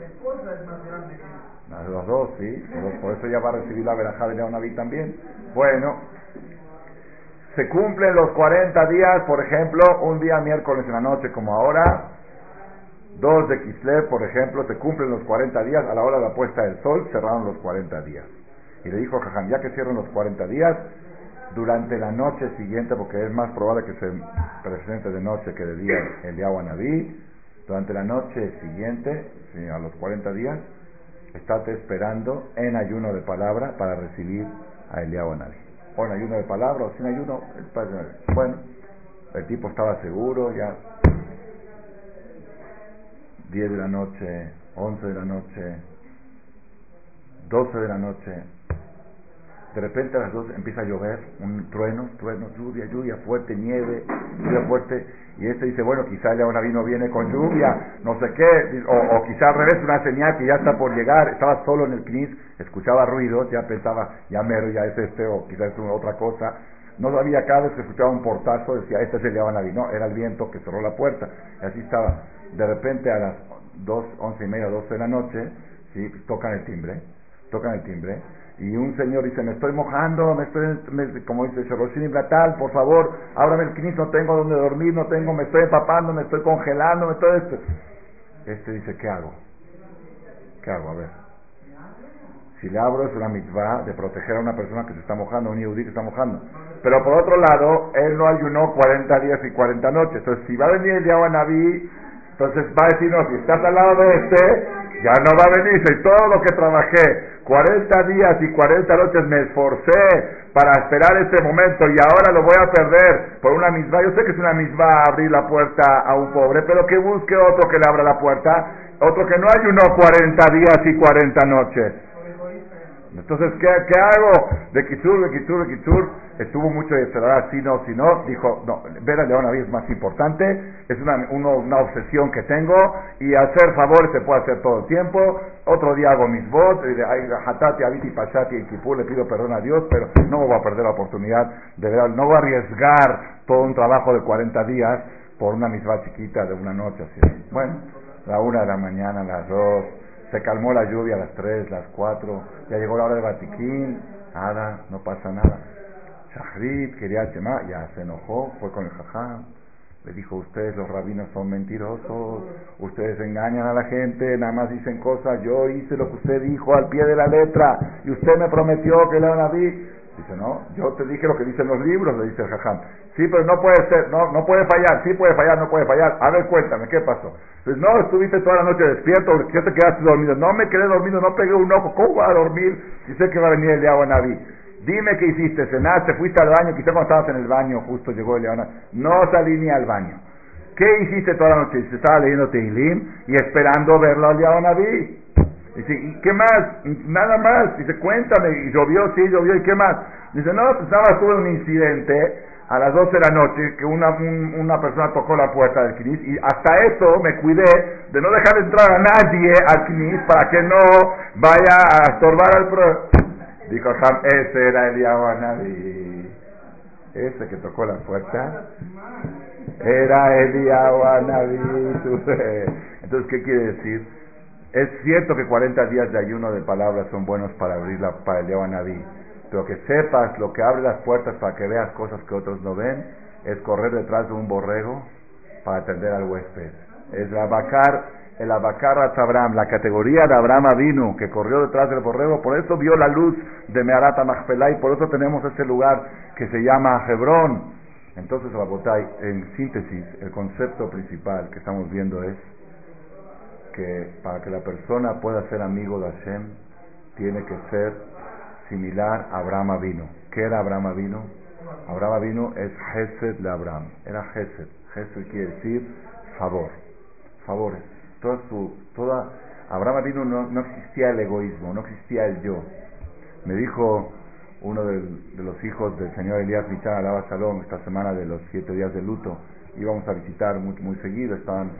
Esposa es más grande que Los dos, sí. por eso ya va a recibir la verajá de Yahuanabí también. Bueno, se cumplen los 40 días, por ejemplo, un día miércoles en la noche como ahora, Dos de Kislev, por ejemplo, se cumplen los 40 días, a la hora de la puesta del sol cerraron los 40 días. Y le dijo a Jajam, ya que cierran los 40 días, durante la noche siguiente, porque es más probable que se presente de noche que de día el Naví, durante la noche siguiente, a los 40 días, estate esperando en ayuno de palabra para recibir a Eliyahu Naví. O en ayuno de palabra o sin ayuno, bueno, el tipo estaba seguro, ya 10 de la noche, 11 de la noche, 12 de la noche. De repente a las 2 empieza a llover, un trueno, trueno, lluvia, lluvia fuerte, nieve, lluvia fuerte. Y este dice, bueno, quizá ya una vino viene con lluvia, no sé qué, o, quizá al revés, una señal que ya está por llegar. Estaba solo en el CNIS, escuchaba ruidos, ya pensaba, ya mero, ya es este, o quizás es otra cosa. No sabía, cada vez que escuchaba un portazo, decía, este es el Naví. No, era el viento que cerró la puerta. Y así estaba de repente a las dos, once y media, doce de la noche, ¿sí? tocan el timbre, tocan el timbre, y un señor dice, me estoy mojando, me estoy, como dice Shoroshini Blatal, por favor, ábrame el knis, no tengo donde dormir, no tengo, me estoy empapando, me estoy congelando, me estoy... Esto. Este dice, ¿qué hago? ¿Qué hago? A ver. Si le abro es una mitzvah de proteger a una persona que se está mojando, un yudí que está mojando. Pero por otro lado, él no ayunó 40 días y 40 noches. Entonces, si va a venir el día Naví entonces va a decir, no, si estás al lado de este, ya no va a venir. Y todo lo que trabajé, 40 días y 40 noches me esforcé para esperar ese momento y ahora lo voy a perder por una misma. Yo sé que es una misma abrir la puerta a un pobre, pero que busque otro que le abra la puerta, otro que no hay uno 40 días y 40 noches. Entonces, ¿qué, hago? De Kitsur, de Kitsur, de Kitsur. Estuvo mucho de cerrar, si no, si no. Dijo, no, ver a León es más importante. Es una, una obsesión que tengo. Y hacer favores se puede hacer todo el tiempo. Otro día hago mis votos. Hatati, Abiti, Pashati y Kipur. Le pido perdón a Dios, pero no voy a perder la oportunidad de ver. No voy a arriesgar todo un trabajo de 40 días por una misma chiquita de una noche. Así. Bueno, la una de la mañana, las dos se calmó la lluvia a las 3, las 4, ya llegó la hora de Batiquín, nada, no pasa nada. Shahrit quería Shema, ya se enojó, fue con el jajá, le dijo, ustedes los rabinos son mentirosos, ustedes engañan a la gente, nada más dicen cosas, yo hice lo que usted dijo al pie de la letra, y usted me prometió que le van a Dice, no, yo te dije lo que dicen los libros, le dice el jajam. Sí, pero no puede ser, no, no puede fallar, sí puede fallar, no puede fallar. A ver, cuéntame, ¿qué pasó? Pues no, estuviste toda la noche despierto, ¿qué te quedaste dormido? No me quedé dormido, no pegué un ojo, ¿cómo va a dormir si que va a venir el de Naví? Dime qué hiciste, cenaste, fuiste al baño, quizá cuando estabas en el baño justo llegó el Naví. No salí ni al baño. ¿Qué hiciste toda la noche? Dice, estaba leyendo Teilim y esperando verlo al Naví. Dice, ¿y qué más? Nada más. Dice, cuéntame. Y llovió, sí, llovió, ¿y qué más? Dice, no, pues nada, tuve un incidente a las 12 de la noche que una, una persona tocó la puerta del CNIS y hasta eso me cuidé de no dejar entrar a nadie al CNIS para que no vaya a estorbar al pro. Dijo ese era el Yahuanabí. Ese que tocó la puerta era el Yahuanabí. Entonces, ¿qué quiere decir? Es cierto que 40 días de ayuno de palabras son buenos para abrir la, para el Naví, Pero que sepas lo que abre las puertas para que veas cosas que otros no ven, es correr detrás de un borrego para atender al huésped. Es la vacar, el abacar a Abraham, la categoría de Abraham vino que corrió detrás del borrego, por eso vio la luz de Meharata Machpelah y por eso tenemos ese lugar que se llama Hebrón. Entonces, Rabotay, en síntesis, el concepto principal que estamos viendo es que para que la persona pueda ser amigo de Hashem, tiene que ser similar a Abraham vino. ¿Qué era Abraham vino? Abraham vino es Gesed de Abraham. Era Gesed. Gesed quiere decir favor. Favores. Toda su, toda, Abraham vino no, no existía el egoísmo, no existía el yo. Me dijo uno de los hijos del señor Elías Michal, Alaba Salón, esta semana de los siete días de luto, íbamos a visitar muy, muy seguido, estaban,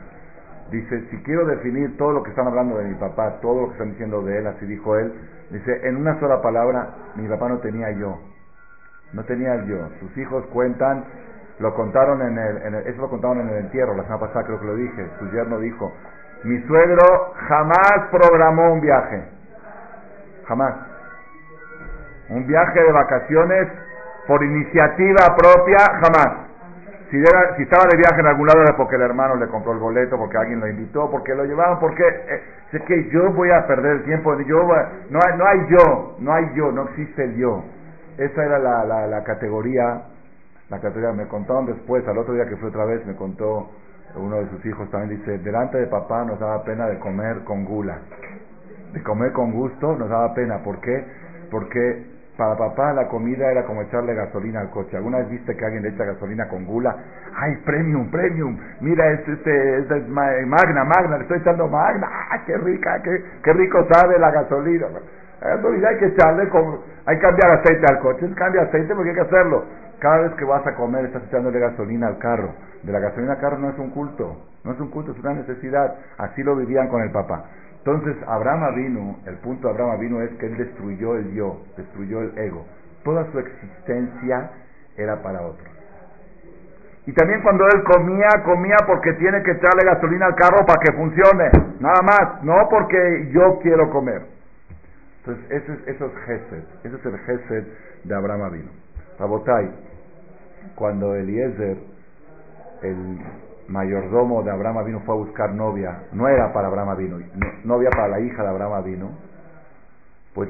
dice, si quiero definir todo lo que están hablando de mi papá, todo lo que están diciendo de él, así dijo él, dice, en una sola palabra, mi papá no tenía yo, no tenía el yo, sus hijos cuentan, lo contaron en el, en el, eso lo contaron en el entierro, la semana pasada creo que lo dije, su yerno dijo, mi suegro jamás programó un viaje, jamás. Un viaje de vacaciones por iniciativa propia, jamás. Si, si estaba de viaje en algún lado era porque el hermano le compró el boleto, porque alguien lo invitó, porque lo llevaban, porque eh, sé que yo voy a perder el tiempo, yo no, hay, no hay yo, no hay yo, no existe el yo. Esa era la categoría, la categoría, me contaron después, al otro día que fue otra vez, me contó uno de sus hijos también, dice, delante de papá nos daba pena de comer con gula, de comer con gusto nos daba pena, ¿por qué? Porque para papá la comida era como echarle gasolina al coche. ¿Alguna vez viste que alguien le echa gasolina con gula? ¡Ay, premium, premium! Mira, es, este, es, magna, magna, le estoy echando magna. ¡Ah, qué rica, qué, qué rico sabe la gasolina! La hay que echarle, hay que cambiar aceite al coche. Cambia aceite porque hay que hacerlo. Cada vez que vas a comer estás echándole gasolina al carro. De la gasolina al carro no es un culto, no es un culto, es una necesidad. Así lo vivían con el papá. Entonces, Abraham vino, el punto de Abraham vino es que él destruyó el yo, destruyó el ego. Toda su existencia era para otro. Y también cuando él comía, comía porque tiene que echarle gasolina al carro para que funcione. Nada más, no porque yo quiero comer. Entonces, eso es, eso es Gesed. Ese es el Gesed de Abraham vino. Rabotai, cuando Eliezer, el mayordomo de Abraham vino fue a buscar novia, no era para Abraham vino, novia para la hija de Abraham vino, pues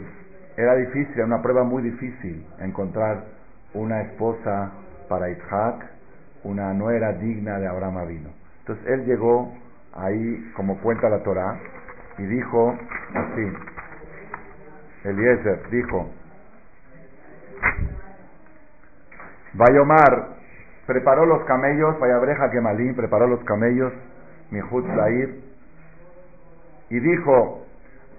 era difícil, era una prueba muy difícil encontrar una esposa para Isaac, una nuera digna de Abraham vino. Entonces él llegó ahí, como cuenta la Torah, y dijo así, Eliezer dijo, Vayomar, preparó los camellos, Vayabreja Gemalín preparó los camellos, Mihut Lair, y dijo,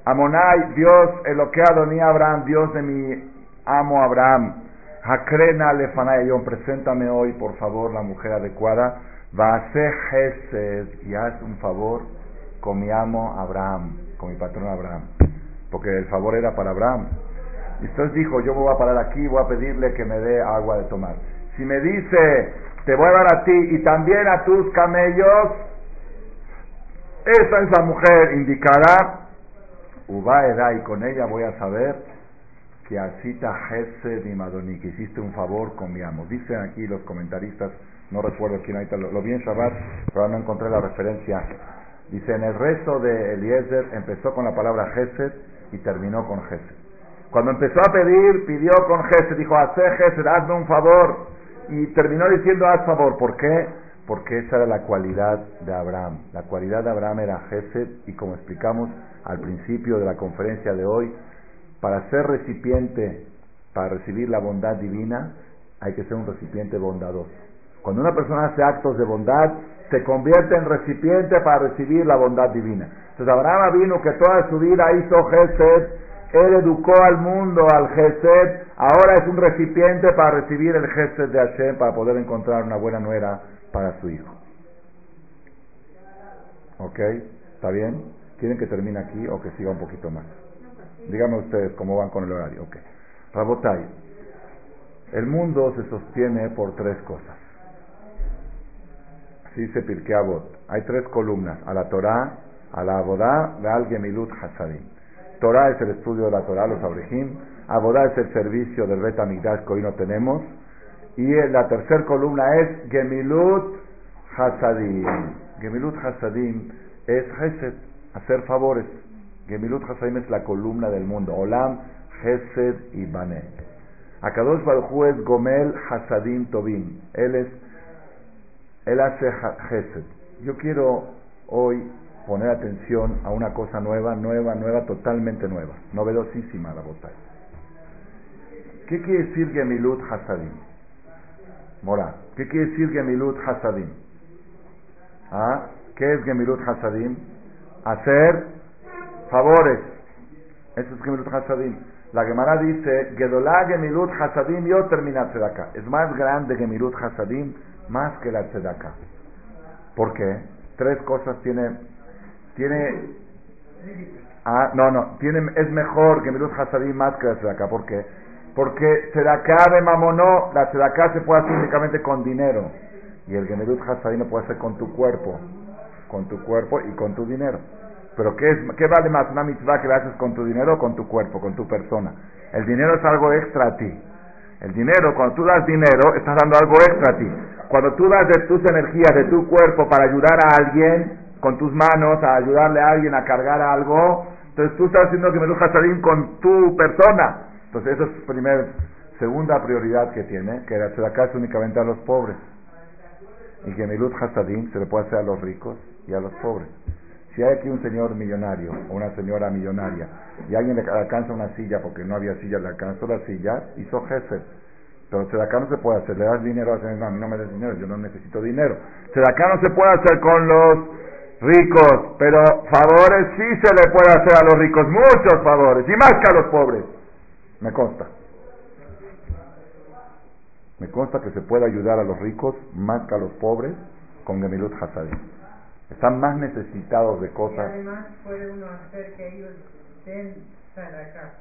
Amonai, Dios, que Adoní Abraham, Dios de mi amo Abraham, Hakrena Lefanayón, preséntame hoy, por favor, la mujer adecuada, hacer Gesed, y haz un favor con mi amo Abraham, con mi patrón Abraham, porque el favor era para Abraham. Y entonces dijo, yo voy a parar aquí, voy a pedirle que me dé agua de tomar. Si me dice, te voy a dar a ti y también a tus camellos, esa es la mujer indicará, Ubaeda, y con ella voy a saber que asita Jesse y Madoni, que hiciste un favor con mi amo. Dicen aquí los comentaristas, no recuerdo quién ahorita lo, lo vi en Shabbat, pero no encontré la referencia. Dice, en el resto de Eliezer empezó con la palabra Gesed y terminó con Gesed. Cuando empezó a pedir, pidió con Gesed, dijo, hace Gesed, hazme un favor y terminó diciendo haz favor. ¿Por qué? Porque esa era la cualidad de Abraham. La cualidad de Abraham era Gesed y como explicamos al principio de la conferencia de hoy, para ser recipiente, para recibir la bondad divina, hay que ser un recipiente bondadoso. Cuando una persona hace actos de bondad, se convierte en recipiente para recibir la bondad divina. Entonces Abraham vino que toda su vida hizo Gesed, él educó al mundo, al Gesed, ahora es un recipiente para recibir el Gesed de Hashem, para poder encontrar una buena nuera para su hijo. ¿Ok? ¿Está bien? ¿Quieren que termine aquí o que siga un poquito más? Díganme ustedes cómo van con el horario. Ok. Rabotai, el mundo se sostiene por tres cosas. Así dice Pirkei Hay tres columnas, a la Torah, a la Abodá, al Gemilut Hasadim. Torah es el estudio de la Torah, los abrejim. Abodá es el servicio del Bet Amigdash que hoy no tenemos. Y la tercera columna es Gemilut Hasadim. Gemilut Hasadim es Hesed, hacer favores. Gemilut Hasadim es la columna del mundo. Olam, Hesed y Bané. Akadosh Baruj es Gomel Hasadim Tobim. Él es, él hace Hesed. Yo quiero hoy poner atención a una cosa nueva, nueva, nueva, totalmente nueva, novedosísima la bota. ¿Qué quiere decir Gemilut Hasadim? Mora, ¿qué quiere decir Gemilut Hasadim? ¿Ah? ¿Qué es Gemilut Hasadim? Hacer favores. Eso es Gemilut Hasadim. La Gemara dice, Gedolá Gemilut Hasadim yo termina tzedakah. Es más grande Gemilut Hasadim más que la tzedakah. ¿Por qué? Tres cosas tiene... Tiene... Ah, no, no. Tiene, es mejor Gemilut Hasadim más que la tzedakah. ¿Por qué? Porque tzedakah de mamonó, la tzedakah se puede hacer únicamente con dinero. Y el Gemilut Hasadim lo puede hacer con tu cuerpo. Con tu cuerpo y con tu dinero. Pero ¿qué, es, ¿qué vale más una mitzvah que la haces con tu dinero o con tu cuerpo, con tu persona? El dinero es algo extra a ti. El dinero, cuando tú das dinero, estás dando algo extra a ti. Cuando tú das de tus energías, de tu cuerpo para ayudar a alguien, con tus manos, a ayudarle a alguien a cargar algo, entonces tú estás haciendo que me salir con tu persona. Entonces esa es primer, segunda prioridad que tiene, que la tzedakah es únicamente a los pobres. Y que Hasadim se le puede hacer a los ricos y a los pobres. Si hay aquí un señor millonario o una señora millonaria y alguien le alcanza una silla porque no había silla, le alcanzó la silla, hizo jefe. Pero acá no se puede hacer, le das dinero a no, no me des dinero, yo no necesito dinero. acá no se puede hacer con los ricos, pero favores sí se le puede hacer a los ricos, muchos favores, y más que a los pobres. Me consta. Me consta que se puede ayudar a los ricos más que a los pobres con Gemilut Hasadim. Están más necesitados de cosas. Y además puede uno hacer que ellos den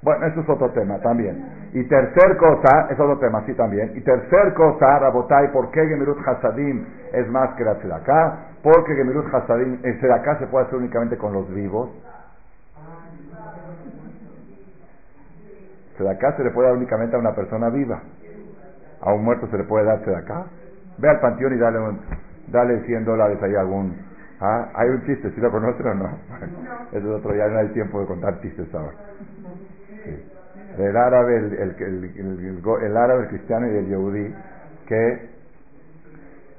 bueno, eso es otro tema también. Y tercer cosa, es otro tema, sí también. Y tercer cosa, Rabotai, ¿por qué Gemirut Hasadim es más que la Tzedaká? Porque Gemirut Hasadim, el Tzedaká se puede hacer únicamente con los vivos. Tzedaká se le puede dar únicamente a una persona viva. A un muerto se le puede dar Tzedaká. Ve al panteón y dale, dale 100 dólares ahí a algún Ah, hay un chiste, ¿sí lo conocen o no? Ese es otro, ya no hay tiempo de contar chistes ahora. El árabe, el, el, el, árabe, el cristiano y el yehudí, que,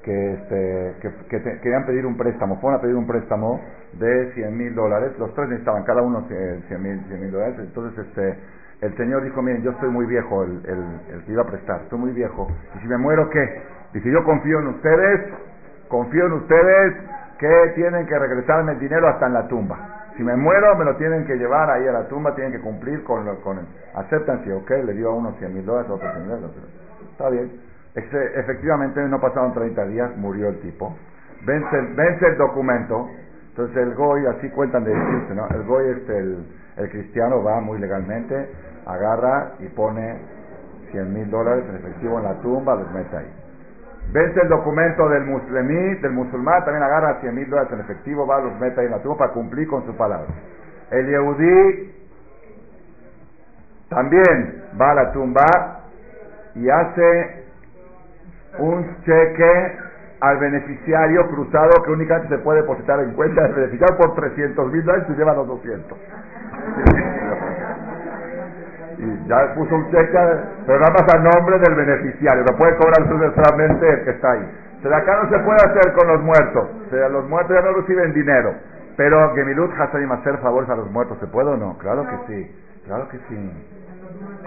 que, este, que, querían pedir un préstamo, fueron a pedir un préstamo de 100 mil dólares, los tres necesitaban cada uno 100 mil dólares, entonces este, el señor dijo, miren, yo estoy muy viejo, el, el, que iba a prestar, estoy muy viejo, y si me muero, ¿qué? Dice, yo confío en ustedes, confío en ustedes, que tienen que regresarme el dinero hasta en la tumba. Si me muero, me lo tienen que llevar ahí a la tumba, tienen que cumplir con, lo, con aceptan si, ok, le dio a uno 100 mil dólares, otro 100 mil dólares. Está bien. Efectivamente, no pasaron 30 días, murió el tipo. Vence, vence el documento. Entonces el Goy, así cuentan de decirse, ¿no? El Goy, este, el, el cristiano, va muy legalmente, agarra y pone 100 mil dólares en efectivo en la tumba, los mete ahí. Vence el documento del muslimí, del musulmán, también agarra 100 mil dólares en efectivo, va, los mete ahí en la tumba para cumplir con su palabra. El yehudí también va a la tumba y hace un cheque al beneficiario cruzado que únicamente se puede depositar en cuenta del beneficiario por 300 mil dólares y lleva los 200 y ya puso un cheque, pero nada más a nombre del beneficiario, lo puede cobrar sucesivamente el que está ahí. O sea, acá no se puede hacer con los muertos, o sea, los muertos ya no reciben dinero, pero Gemilut Hasadim hacer favores a los muertos, ¿se puede o no? Claro que sí, claro que sí.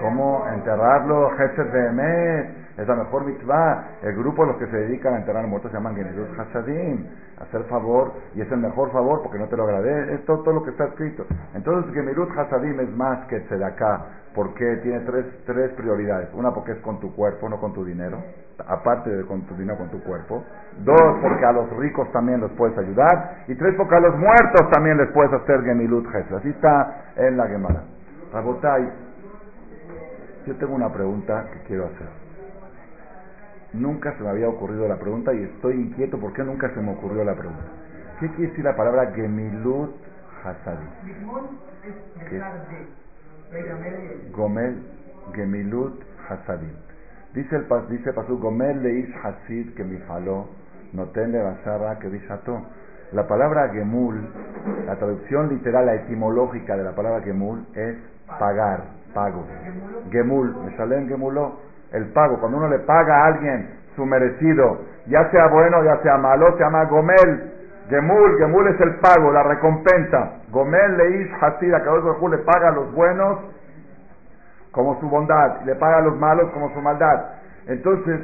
¿Cómo enterrarlo? Gesed Behemet, es la mejor mitzvah. El grupo de los que se dedican a enterrar muertos se llaman Gemilut Hasadim, hacer favor, y es el mejor favor porque no te lo agradece, es todo, lo que está escrito. Entonces Gemilut Hasadim es más que Tzedaká, porque tiene tres, tres prioridades. Una porque es con tu cuerpo, no con tu dinero, aparte de con tu dinero, con tu cuerpo. Dos, porque a los ricos también los puedes ayudar. Y tres, porque a los muertos también les puedes hacer Gemilut Hasadim. Así está en la Gemara. Rabotai, yo tengo una pregunta que quiero hacer. Nunca se me había ocurrido la pregunta y estoy inquieto porque nunca se me ocurrió la pregunta. ¿Qué quiere decir la palabra Gemilut Hasadim? es Gomel Gemilut Hasadim. Dice el dice Pasuk, Gomel Leish Hasid que mi faló, noten le basara que bisható. La palabra Gemul, la traducción literal, la etimológica de la palabra Gemul es pagar, pago. Gemul, me salen Gemuló, el pago. Cuando uno le paga a alguien su merecido, ya sea bueno, ya sea malo, se llama Gomel. Gemul, Gemul es el pago, la recompensa. Gomel Leish Hasid, a cada le paga a los buenos como su bondad, y le paga a los malos como su maldad. Entonces,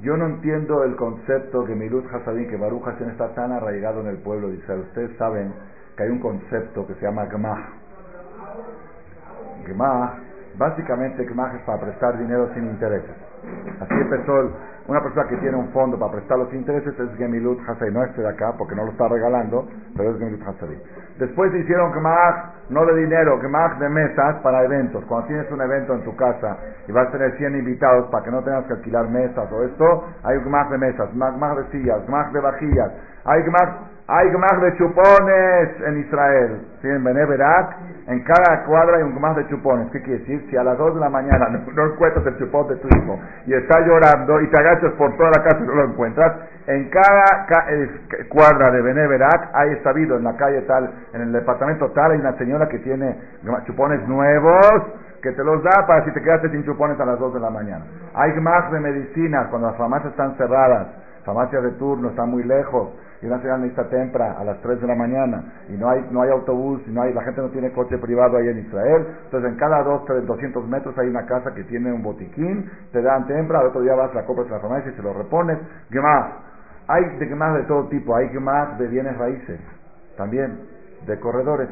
yo no entiendo el concepto que Milut Hasadim, que Baruch Hashem está tan arraigado en el pueblo de. Ustedes saben que hay un concepto que se llama Gmah. Gmah, básicamente Gmah es para prestar dinero sin intereses. Así empezó una persona que tiene un fondo para prestar los intereses, es Gemilut Hasadim. No este de acá, porque no lo está regalando, pero es Gemilut Hasadim. Después hicieron Gmah no de dinero, Gmah de mesas para eventos. Cuando tienes un evento en tu casa y vas a tener 100 invitados para que no tengas que alquilar mesas o esto, hay Gmah de mesas, Gmah de sillas, Gmah de vajillas, hay Gmah hay gmach de chupones en Israel. ¿Sí? En Beneverak, en cada cuadra hay un gmach de chupones. ¿Qué quiere decir? Si a las 2 de la mañana no, encuentras el chupón de tu hijo y está llorando y te agachas por toda la casa y no lo encuentras, en cada cuadra de Beneverak hay sabido en la calle tal, en el departamento tal, hay una señora que tiene chupones nuevos que te los da para si te quedaste sin chupones a las 2 de la mañana. Hay gmach de medicina cuando las farmacias están cerradas, farmacias de turno están muy lejos y una señora necesita tempra a las 3 de la mañana y no hay, no hay autobús y no hay, la gente no tiene coche privado ahí en Israel, entonces en cada 2, 3, 200 metros hay una casa que tiene un botiquín, te dan tempra, al otro día vas, la compras en la farmacia y se lo repones. más? Hay de de todo tipo, hay más de bienes raíces, también, de corredores.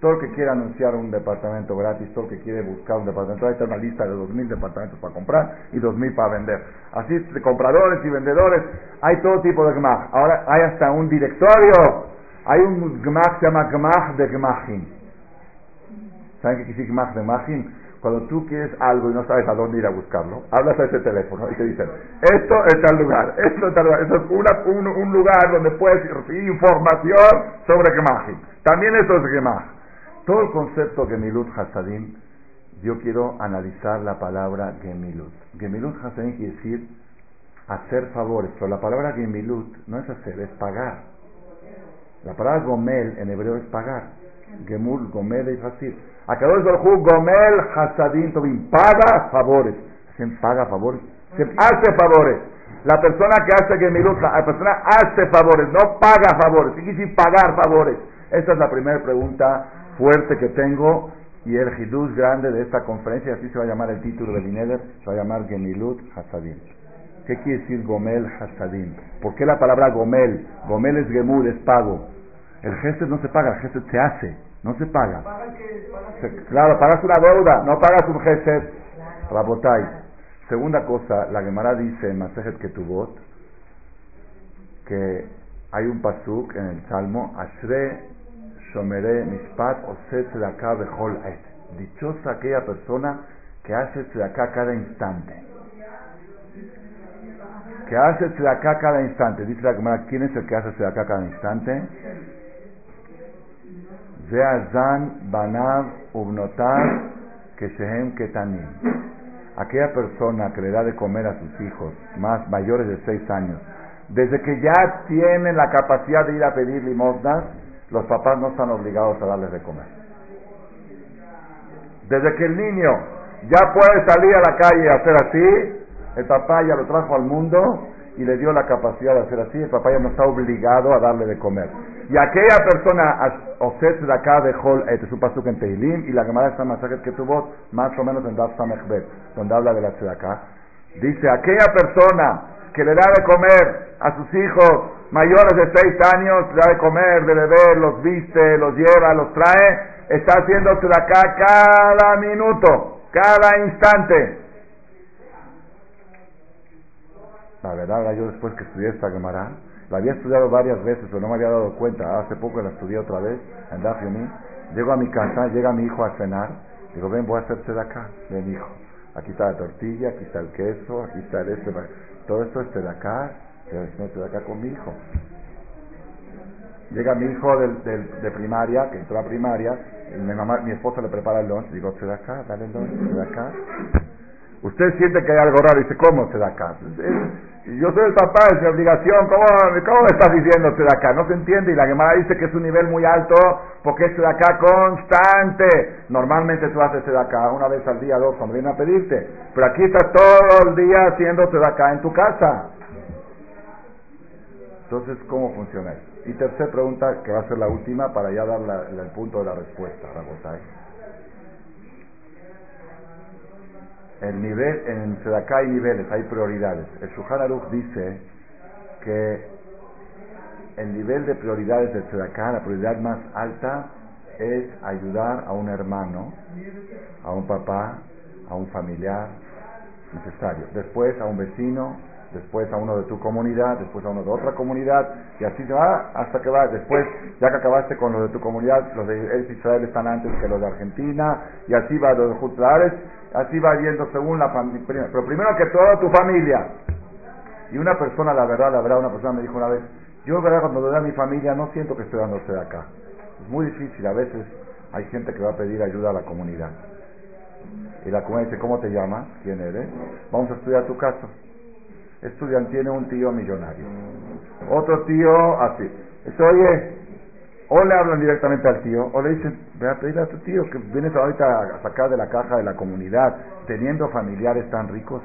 Todo el que quiere anunciar un departamento gratis, todo el que quiere buscar un departamento, ahí está una lista de 2.000 departamentos para comprar y 2.000 para vender. Así, de compradores y vendedores, hay todo tipo de GMAG. Ahora hay hasta un directorio. Hay un GMAG que se llama GMAG de GMAGIN. ¿Saben qué quiere decir de GMAGIN? Cuando tú quieres algo y no sabes a dónde ir a buscarlo, hablas a ese teléfono y te dicen, esto es tal lugar, esto es tal lugar. Eso es un, un, lugar donde puedes recibir información sobre GMAGIN. También eso es GMAG. Todo el concepto Gemilut Hasadim, yo quiero analizar la palabra Gemilut. Gemilut Hasadim quiere decir hacer favores, pero la palabra Gemilut no es hacer, es pagar. La palabra Gomel en hebreo es pagar. Gemul, Gomel y Hasid. Akadosh Baruj Gomel Hasadim Tobim, paga favores. Se paga favores, se hace favores. La persona que hace Gemilut, la persona hace favores, no paga favores. ¿Qué quiere decir pagar favores? Esta es la primera pregunta fuerte que tengo y el hidus grande de esta conferencia, así se va a llamar el título del Ineder, se va a llamar Gemilut Hasadim. ¿Qué quiere decir Gomel Hasadim? ¿Por qué la palabra Gomel? Gomel es Gemur, es pago. El gesto no se paga, el gesto se hace, no se paga. claro, pagas una deuda, no pagas un gesto. Rabotai. Segunda cosa, la Gemara dice en Masejet Ketubot que hay un pasuk en el Salmo, Ashre Shomere Mishpat Oset Bechol Et. Dichosa aquella persona que hace tzedakah cada instante. Que hace tzedakah cada instante. Dice la Gemara, ¿quién es el que hace tzedakah cada instante? Zeazan Banav Ubnotar Keshehem Ketanim. Aquella persona que le da de comer a sus hijos más mayores de seis años, desde que ya tienen la capacidad de ir a pedir limosnas, los papás no están obligados a darles de comer. Desde que el niño ya puede salir a la calle y hacer así, el papá ya lo trajo al mundo y le dio la capacidad de hacer así, el papá ya no está obligado a darle de comer. Y aquella persona, Oset de acá de Hol, es un pasuk en Teilim, y la Gemara está más que tuvo, más o menos en Daf Samechbet, donde habla de la acá dice, aquella persona que le da de comer a sus hijos mayores de seis años, le da de comer, de beber, los viste, los lleva, los trae, está haciendo acá cada minuto, cada instante. La verdad, yo después que estudié esta Gemara, la había estudiado varias veces, pero no me había dado cuenta. Hace poco la estudié otra vez en Dafyomi. Llego a mi casa, llega mi hijo a cenar. Digo, ven, voy a hacerte de acá, ven hijo. Aquí está la tortilla, aquí está el queso, aquí está el este. Todo esto es de acá de acá con mi hijo. Llega mi hijo de primaria, que entró a primaria, y mi, mamá, mi esposa le prepara el lunch, digo, de acá, dale el lunch, de acá. Usted siente que hay algo raro dice, ¿cómo acá? Yo soy el papá, es mi obligación, ¿cómo, cómo estás diciendo acá? No se entiende y la Gemara dice que es un nivel muy alto porque es acá constante. Normalmente tú haces acá una vez al día, dos, cuando vienen a pedirte. Pero aquí estás todo el día haciendo acá en tu casa. Entonces, ¿cómo funciona eso? Y tercera pregunta, que va a ser la última para ya dar el punto de la respuesta, El nivel, en Sedaká hay niveles, hay prioridades. El Shuhar Aruch dice que el nivel de prioridades de Sedaká, la prioridad más alta, es ayudar a un hermano, a un papá, a un familiar necesario. Después a un vecino, después a uno de tu comunidad, después a uno de otra comunidad, y así va hasta que va. Después, ya que acabaste con lo de tu comunidad, los de Israel están antes que los de Argentina, y así va los de Jutlares, así va yendo según la familia. Pero primero que todo, tu familia. Y una persona, la verdad, la verdad, una persona me dijo una vez, yo, verdad, cuando doy a mi familia, no siento que estoy dándose de acá. Es muy difícil, a veces hay gente que va a pedir ayuda a la comunidad. Y la comunidad dice, ¿cómo te llamas? ¿Quién eres? Vamos a estudiar tu caso estudian, tiene un tío millonario. Otro tío así. Eso, oye, o le hablan directamente al tío, o le dicen, ve a pedirle a tu tío que vienes ahorita a sacar de la caja de la comunidad, teniendo familiares tan ricos.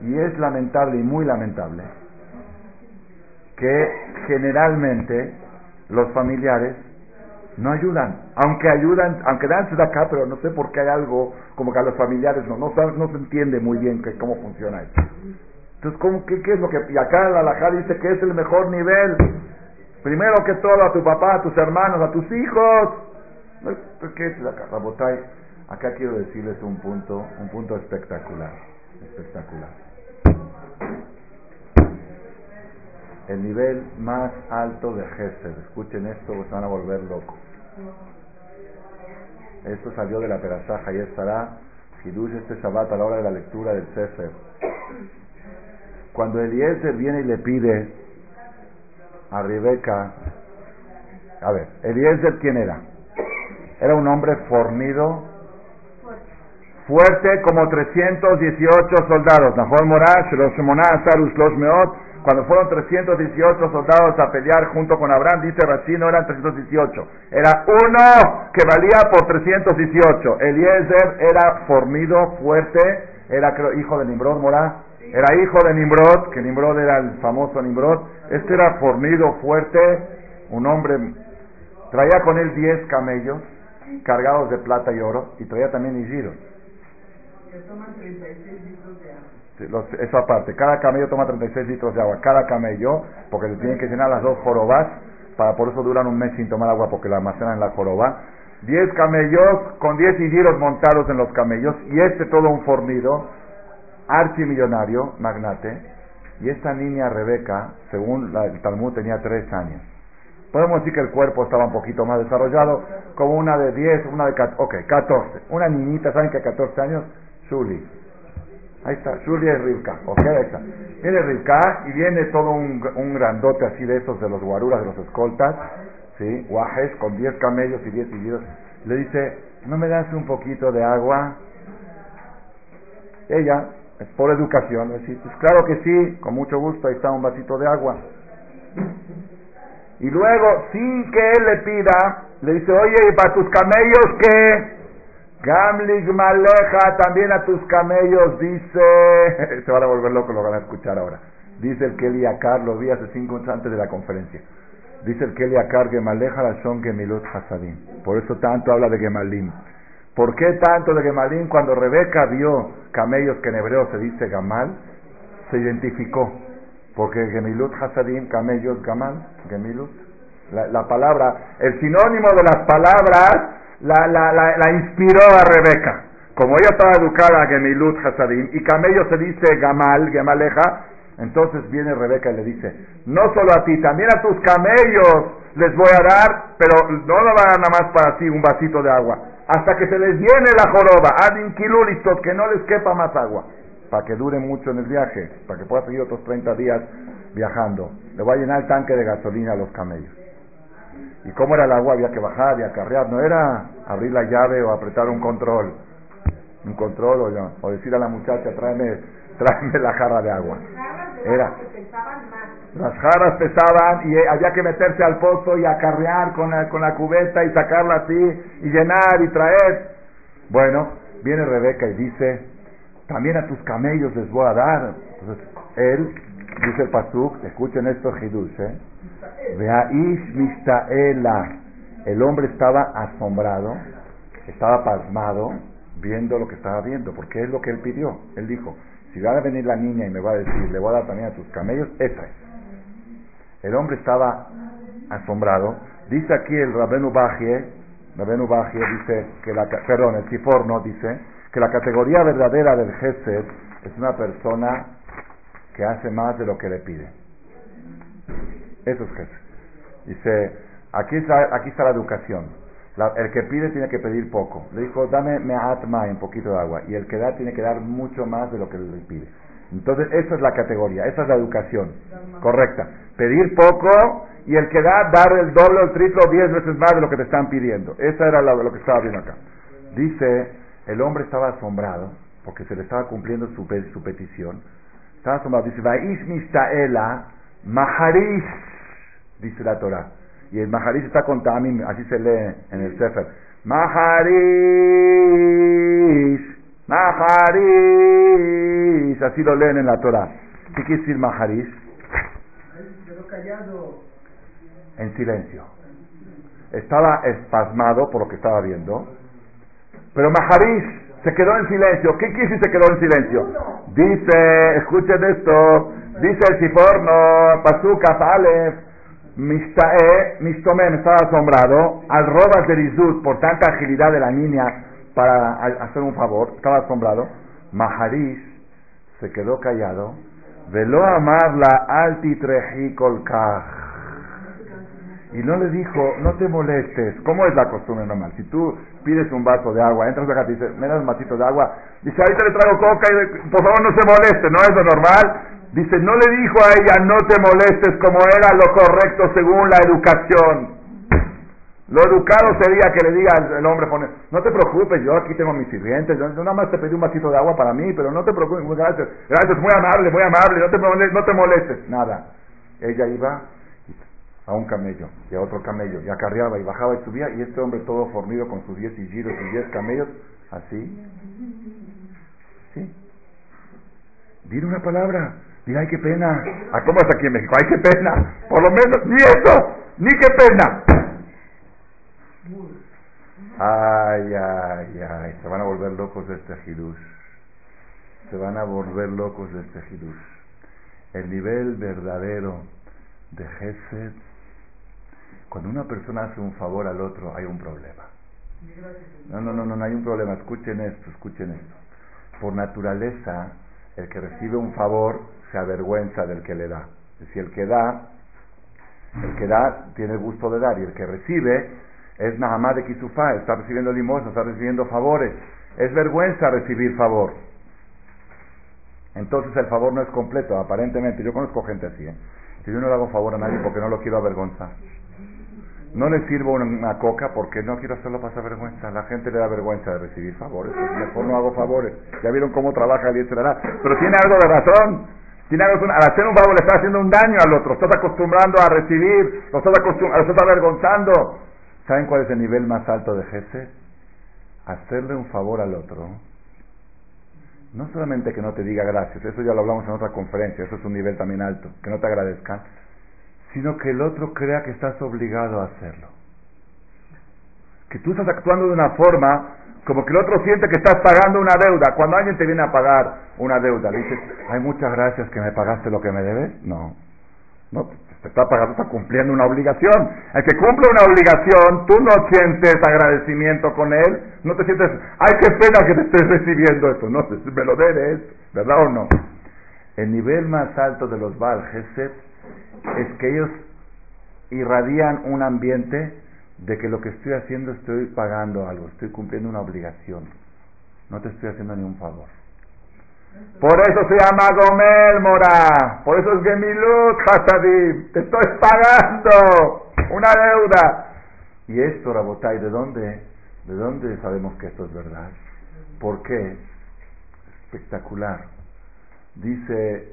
Y es lamentable y muy lamentable que generalmente los familiares no ayudan, aunque ayudan, aunque dan de acá, pero no sé por qué hay algo como que a los familiares no, no, no se entiende muy bien que, cómo funciona esto. Entonces, ¿cómo, qué, es lo que.? Y acá la alajá dice que es el mejor nivel. Primero que todo a tu papá, a tus hermanos, a tus hijos. ¿Qué es la Rabotay? Acá quiero decirles un punto, un punto espectacular. Espectacular. El nivel más alto de Gesed. Escuchen esto, se van a volver locos. Esto salió de la Perazaja y estará Hidush este Shabbat a la hora de la lectura del Sefer. Cuando Eliezer viene y le pide a Rebeca, a ver, Eliezer quién era? Era un hombre fornido, fuerte como 318 soldados. los Meot, cuando fueron 318 soldados a pelear junto con Abraham, dice Rashi, no eran 318, era uno que valía por 318. Eliezer era fornido, fuerte, era hijo de Nimrod Morá, era hijo de Nimrod, que Nimrod era el famoso Nimrod. Este era fornido, fuerte, un hombre. Traía con él 10 camellos cargados de plata y oro y traía también higiros. eso aparte, cada camello toma 36 litros de agua, cada camello, porque le tienen que llenar las dos jorobas, para por eso duran un mes sin tomar agua porque la almacenan en la joroba. 10 camellos con 10 higiros montados en los camellos y este todo un fornido archimillonario, magnate, y esta niña Rebeca, según el Talmud, tenía tres años. Podemos decir que el cuerpo estaba un poquito más desarrollado, como una de 10, una de 14, ok, 14. Una niñita, ¿saben que a 14 años? Shuli. Ahí está, Shuli es Rivka, ok, ahí está. Viene Rivka y viene todo un, un grandote así de esos de los guaruras, de los escoltas, ¿sí? Guajes con 10 camellos y 10 seguidos. Le dice, ¿no me das un poquito de agua? Ella, es por educación. Decir, pues claro que sí, con mucho gusto, ahí está un vasito de agua. Y luego, sin que él le pida, le dice, oye, ¿y para tus camellos qué? Gamlig Maleja, también a tus camellos, dice, se van a volver locos, lo van a escuchar ahora. Dice el Kelly Akar, lo vi hace cinco años antes de la conferencia. Dice el Kelly Akar, Gemaleja la son Gemilut Hasadim. Por eso tanto habla de Gemalim. ¿Por qué tanto de Gemalín? Cuando Rebeca vio camellos que en hebreo se dice Gamal, se identificó. Porque Gemilut Hasadim, camellos, Gamal, Gemilut. La, palabra, el sinónimo de las palabras la, la, la, inspiró a Rebeca. Como ella estaba educada a Gemilut Hasadim y camello se dice Gamal, Gemaleja, entonces viene Rebeca y le dice, no solo a ti, también a tus camellos les voy a dar, pero no lo van a dar nada más para ti un vasito de agua hasta que se les llene la joroba, adin que no les quepa más agua, para que dure mucho en el viaje, para que pueda seguir otros 30 días viajando. Le voy a llenar el tanque de gasolina a los camellos. ¿Y cómo era el agua? Había que bajar y acarrear, no era abrir la llave o apretar un control. un control o, o decir a la muchacha, tráeme, tráeme la jarra de agua. Era. Las jarras pesaban y había que meterse al pozo y acarrear con la, con la cubeta y sacarla así y llenar y traer. Bueno, viene Rebeca y dice, también a tus camellos les voy a dar. Entonces, él, dice el Pasuk, escuchen esto, Hidush, ¿eh? Veaish mistaela. El hombre estaba asombrado, estaba pasmado, viendo lo que estaba viendo, porque es lo que él pidió. Él dijo, si va a venir la niña y me va a decir, le voy a dar también a tus camellos, esa es. El hombre estaba asombrado. Dice aquí el Rabenu Bajie, Rabenu Bajie dice que la, perdón, el Siforno dice que la categoría verdadera del Gesed es una persona que hace más de lo que le pide. Eso es Gesed. Dice, aquí está, aquí está la educación. El que pide tiene que pedir poco. Le dijo, dame me'atma un poquito de agua. Y el que da tiene que dar mucho más de lo que le pide. Entonces, esa es la categoría, esa es la educación correcta. Pedir poco y el que da, dar el doble el triple o diez veces más de lo que te están pidiendo. Esa era lo, que estaba viendo acá. Dice, el hombre estaba asombrado porque se le estaba cumpliendo su, petición. Estaba asombrado. Dice, Vaish maharish, dice la Torah. Y el maharish está con tamim, así se lee en el Sefer. Maharish, maharish, así lo leen en la Torah. ¿Qué quiere decir maharish? En silencio. Estaba espasmado por lo que estaba viendo pero Maharish se quedó en silencio. ¿Qué quiere decir se quedó en silencio? Dice, escuchen esto, dice el Siforno, Pazuka, Alef, Mistae, Mistomem, estaba asombrado, al robas de Rizut, por tanta agilidad de la niña para hacer un favor, estaba asombrado. Maharish se quedó callado, veló amarla alti kolkaj y no le dijo, no te molestes. ¿Cómo es la costumbre normal? Si tú pides un vaso de agua, entras acá y dices, me das un vasito de agua, dice, ahorita le traigo coca y por favor no se moleste, ¿no es lo normal? Dice, no le dijo a ella, no te molestes como era lo correcto según la educación. Lo educado sería que le diga el hombre, no te preocupes, yo aquí tengo mis sirvientes, yo nada más te pedí un vasito de agua para mí, pero no te preocupes, gracias, gracias, muy amable, muy amable, no te, no te molestes, nada. Ella iba a un camello y a otro camello, y acarreaba y bajaba y subía, y este hombre todo fornido con sus diez giros y diez camellos, así. ¿Sí? Dile una palabra, dile, ay, qué pena. ¿A cómo es aquí en México? Ay, qué pena. Por lo menos, ni eso, ni qué pena. Ay, ay, ay, se van a volver locos de este Hidush. Se van a volver locos de este Hidush. El nivel verdadero de Gesed cuando una persona hace un favor al otro, hay un problema. No, no, no, no, no hay un problema. Escuchen esto, escuchen esto. Por naturaleza, el que recibe un favor se avergüenza del que le da. Es decir, el que da, el que da tiene gusto de dar y el que recibe es nada de Kisufá, está recibiendo limosna, está recibiendo favores. Es vergüenza recibir favor. Entonces el favor no es completo, aparentemente. Yo conozco gente así. ¿eh? Si yo no le hago favor a nadie porque no lo quiero avergonzar. No le sirvo una, coca porque no quiero hacerlo pasar vergüenza. La gente le da vergüenza de recibir favores. Pues mejor no hago favores. Ya vieron cómo trabaja el Pero tiene algo de razón. Al hacer un favor le está haciendo un daño al otro. Estás acostumbrando a recibir. Lo estás, lo estás avergonzando. ¿Saben cuál es el nivel más alto de Jesús? Hacerle un favor al otro. No solamente que no te diga gracias, eso ya lo hablamos en otra conferencia, eso es un nivel también alto, que no te agradezcan, sino que el otro crea que estás obligado a hacerlo. Que tú estás actuando de una forma como que el otro siente que estás pagando una deuda. Cuando alguien te viene a pagar una deuda, le dices, hay muchas gracias que me pagaste lo que me debes. No, no, te está pagando, está cumpliendo una obligación. El que cumple una obligación, tú no sientes agradecimiento con él, no te sientes, ay, qué pena que te estés recibiendo esto, no, me lo debes, ¿verdad o no? El nivel más alto de los Baal es que ellos irradian un ambiente de que lo que estoy haciendo estoy pagando algo, estoy cumpliendo una obligación, no te estoy haciendo ni un favor. Por eso se llama Gomel Mora, por eso es Gemilut Hasadim, te estoy pagando una deuda. Y esto, Rabotai, ¿de dónde? ¿De dónde sabemos que esto es verdad? ¿Por qué? Espectacular. Dice,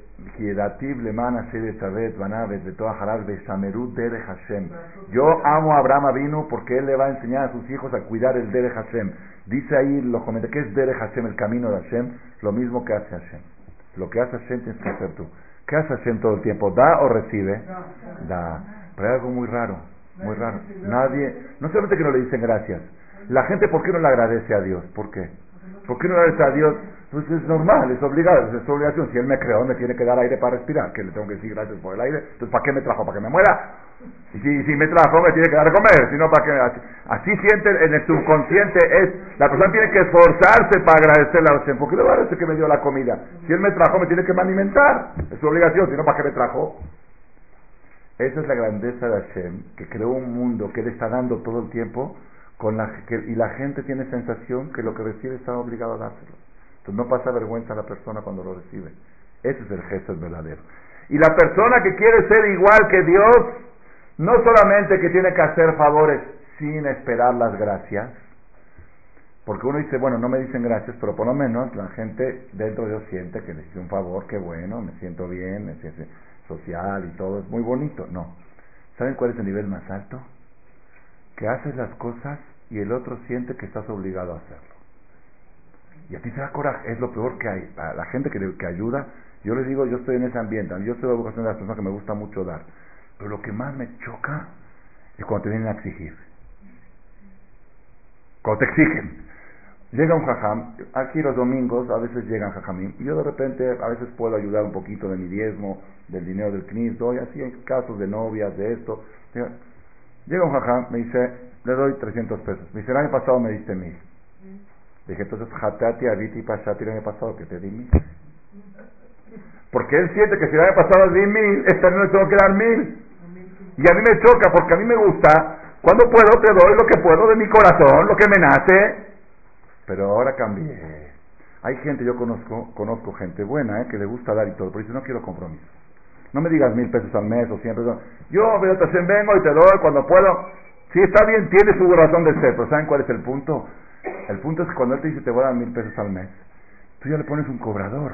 yo amo a Abraham vino porque él le va a enseñar a sus hijos a cuidar el Dere Hashem. Dice ahí, lo comenta, ¿qué es Dere Hashem? El camino de Hashem. Lo mismo que hace Hashem. Lo que hace Hashem tienes que hacer tú. ¿Qué hace Hashem todo el tiempo? ¿Da o recibe? Da. Pero hay algo muy raro, muy raro. Nadie, no solamente que no le dicen gracias. La gente, ¿por qué no le agradece a Dios? ¿Por qué? ¿Por qué no le agradece a Dios? Pues es normal, es obligado, es su obligación. Si Él me creó, me tiene que dar aire para respirar. Que le tengo que decir gracias por el aire. Entonces, ¿para qué me trajo? ¿Para que me muera? Y si, si me trajo, me tiene que dar de comer. Si no, ¿para qué? Así, siente en el subconsciente. es La persona tiene que esforzarse para agradecerle a Hashem. ¿Por qué le va a agradecer que me dio la comida? Si Él me trajo, me tiene que alimentar. Es su obligación. Si no, ¿para qué me trajo? Esa es la grandeza de Hashem, que creó un mundo que Él está dando todo el tiempo. Con la, y la gente tiene sensación que lo que recibe está obligado a dárselo no pasa vergüenza a la persona cuando lo recibe. Ese es el gesto verdadero. Y la persona que quiere ser igual que Dios, no solamente que tiene que hacer favores sin esperar las gracias, porque uno dice, bueno, no me dicen gracias, pero por lo menos la gente dentro de Dios siente que le hice un favor, que bueno, me siento bien, me siento social y todo, es muy bonito. No. ¿Saben cuál es el nivel más alto? Que haces las cosas y el otro siente que estás obligado a hacerlo. Y a ti te da coraje, es lo peor que hay. A la gente que, ayuda, yo les digo, yo estoy en ese ambiente, yo soy la educación de las personas que me gusta mucho dar. Pero lo que más me choca es cuando te vienen a exigir. Cuando te exigen. Llega un jajam, aquí los domingos a veces llegan jajamín, yo de repente a veces puedo ayudar un poquito de mi diezmo, del dinero del CNIS, doy así en casos de novias, de esto. Llega un jajam, me dice, le doy 300 pesos. Me dice, el año pasado me diste mil. Dije, entonces, Hatati, Abiti, Pashati el año pasado, que te di mil. Porque él siente que si el año pasado di mil, este año le tengo que dar mil. Y a mí me choca, porque a mí me gusta, cuando puedo te doy lo que puedo de mi corazón, lo que me nace. Pero ahora cambié. Hay gente, yo conozco, conozco gente buena, ¿eh? que le gusta dar y todo, pero dice, no quiero compromiso. No me digas mil pesos al mes o cien pesos. Yo veo, vengo y te doy cuando puedo. Si está bien, tiene su razón de ser, pero ¿saben cuál es el punto? El punto es que cuando él te dice te voy a dar mil pesos al mes, tú ya le pones un cobrador.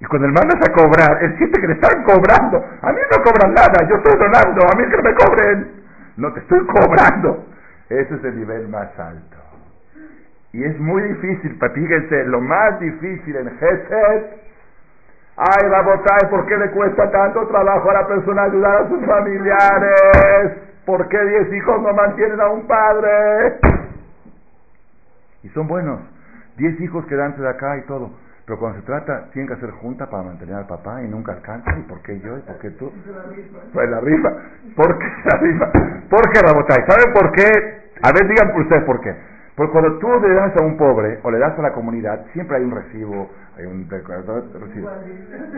Y cuando él mandas a cobrar, él siente que le están cobrando. A mí no cobran nada, yo estoy donando, a mí que me cobren. No te estoy cobrando. Ese es el nivel más alto. Y es muy difícil, fíjense, lo más difícil en Gesed. Ay, Rabotay, ¿por qué le cuesta tanto trabajo a la persona ayudar a sus familiares? ¿Por qué diez hijos no mantienen a un padre? Y son buenos. Diez hijos quedanse de acá y todo. Pero cuando se trata, tienen que hacer junta para mantener al papá y nunca alcanza. ¿Y por qué yo? ¿Y por qué tú? Pues la rifa. ¿Por qué la rifa? ¿Por qué, Rabotay? ¿Saben por qué? A ver, digan por ustedes por qué. Porque cuando tú le das a un pobre o le das a la comunidad, siempre hay un recibo, hay un recibo.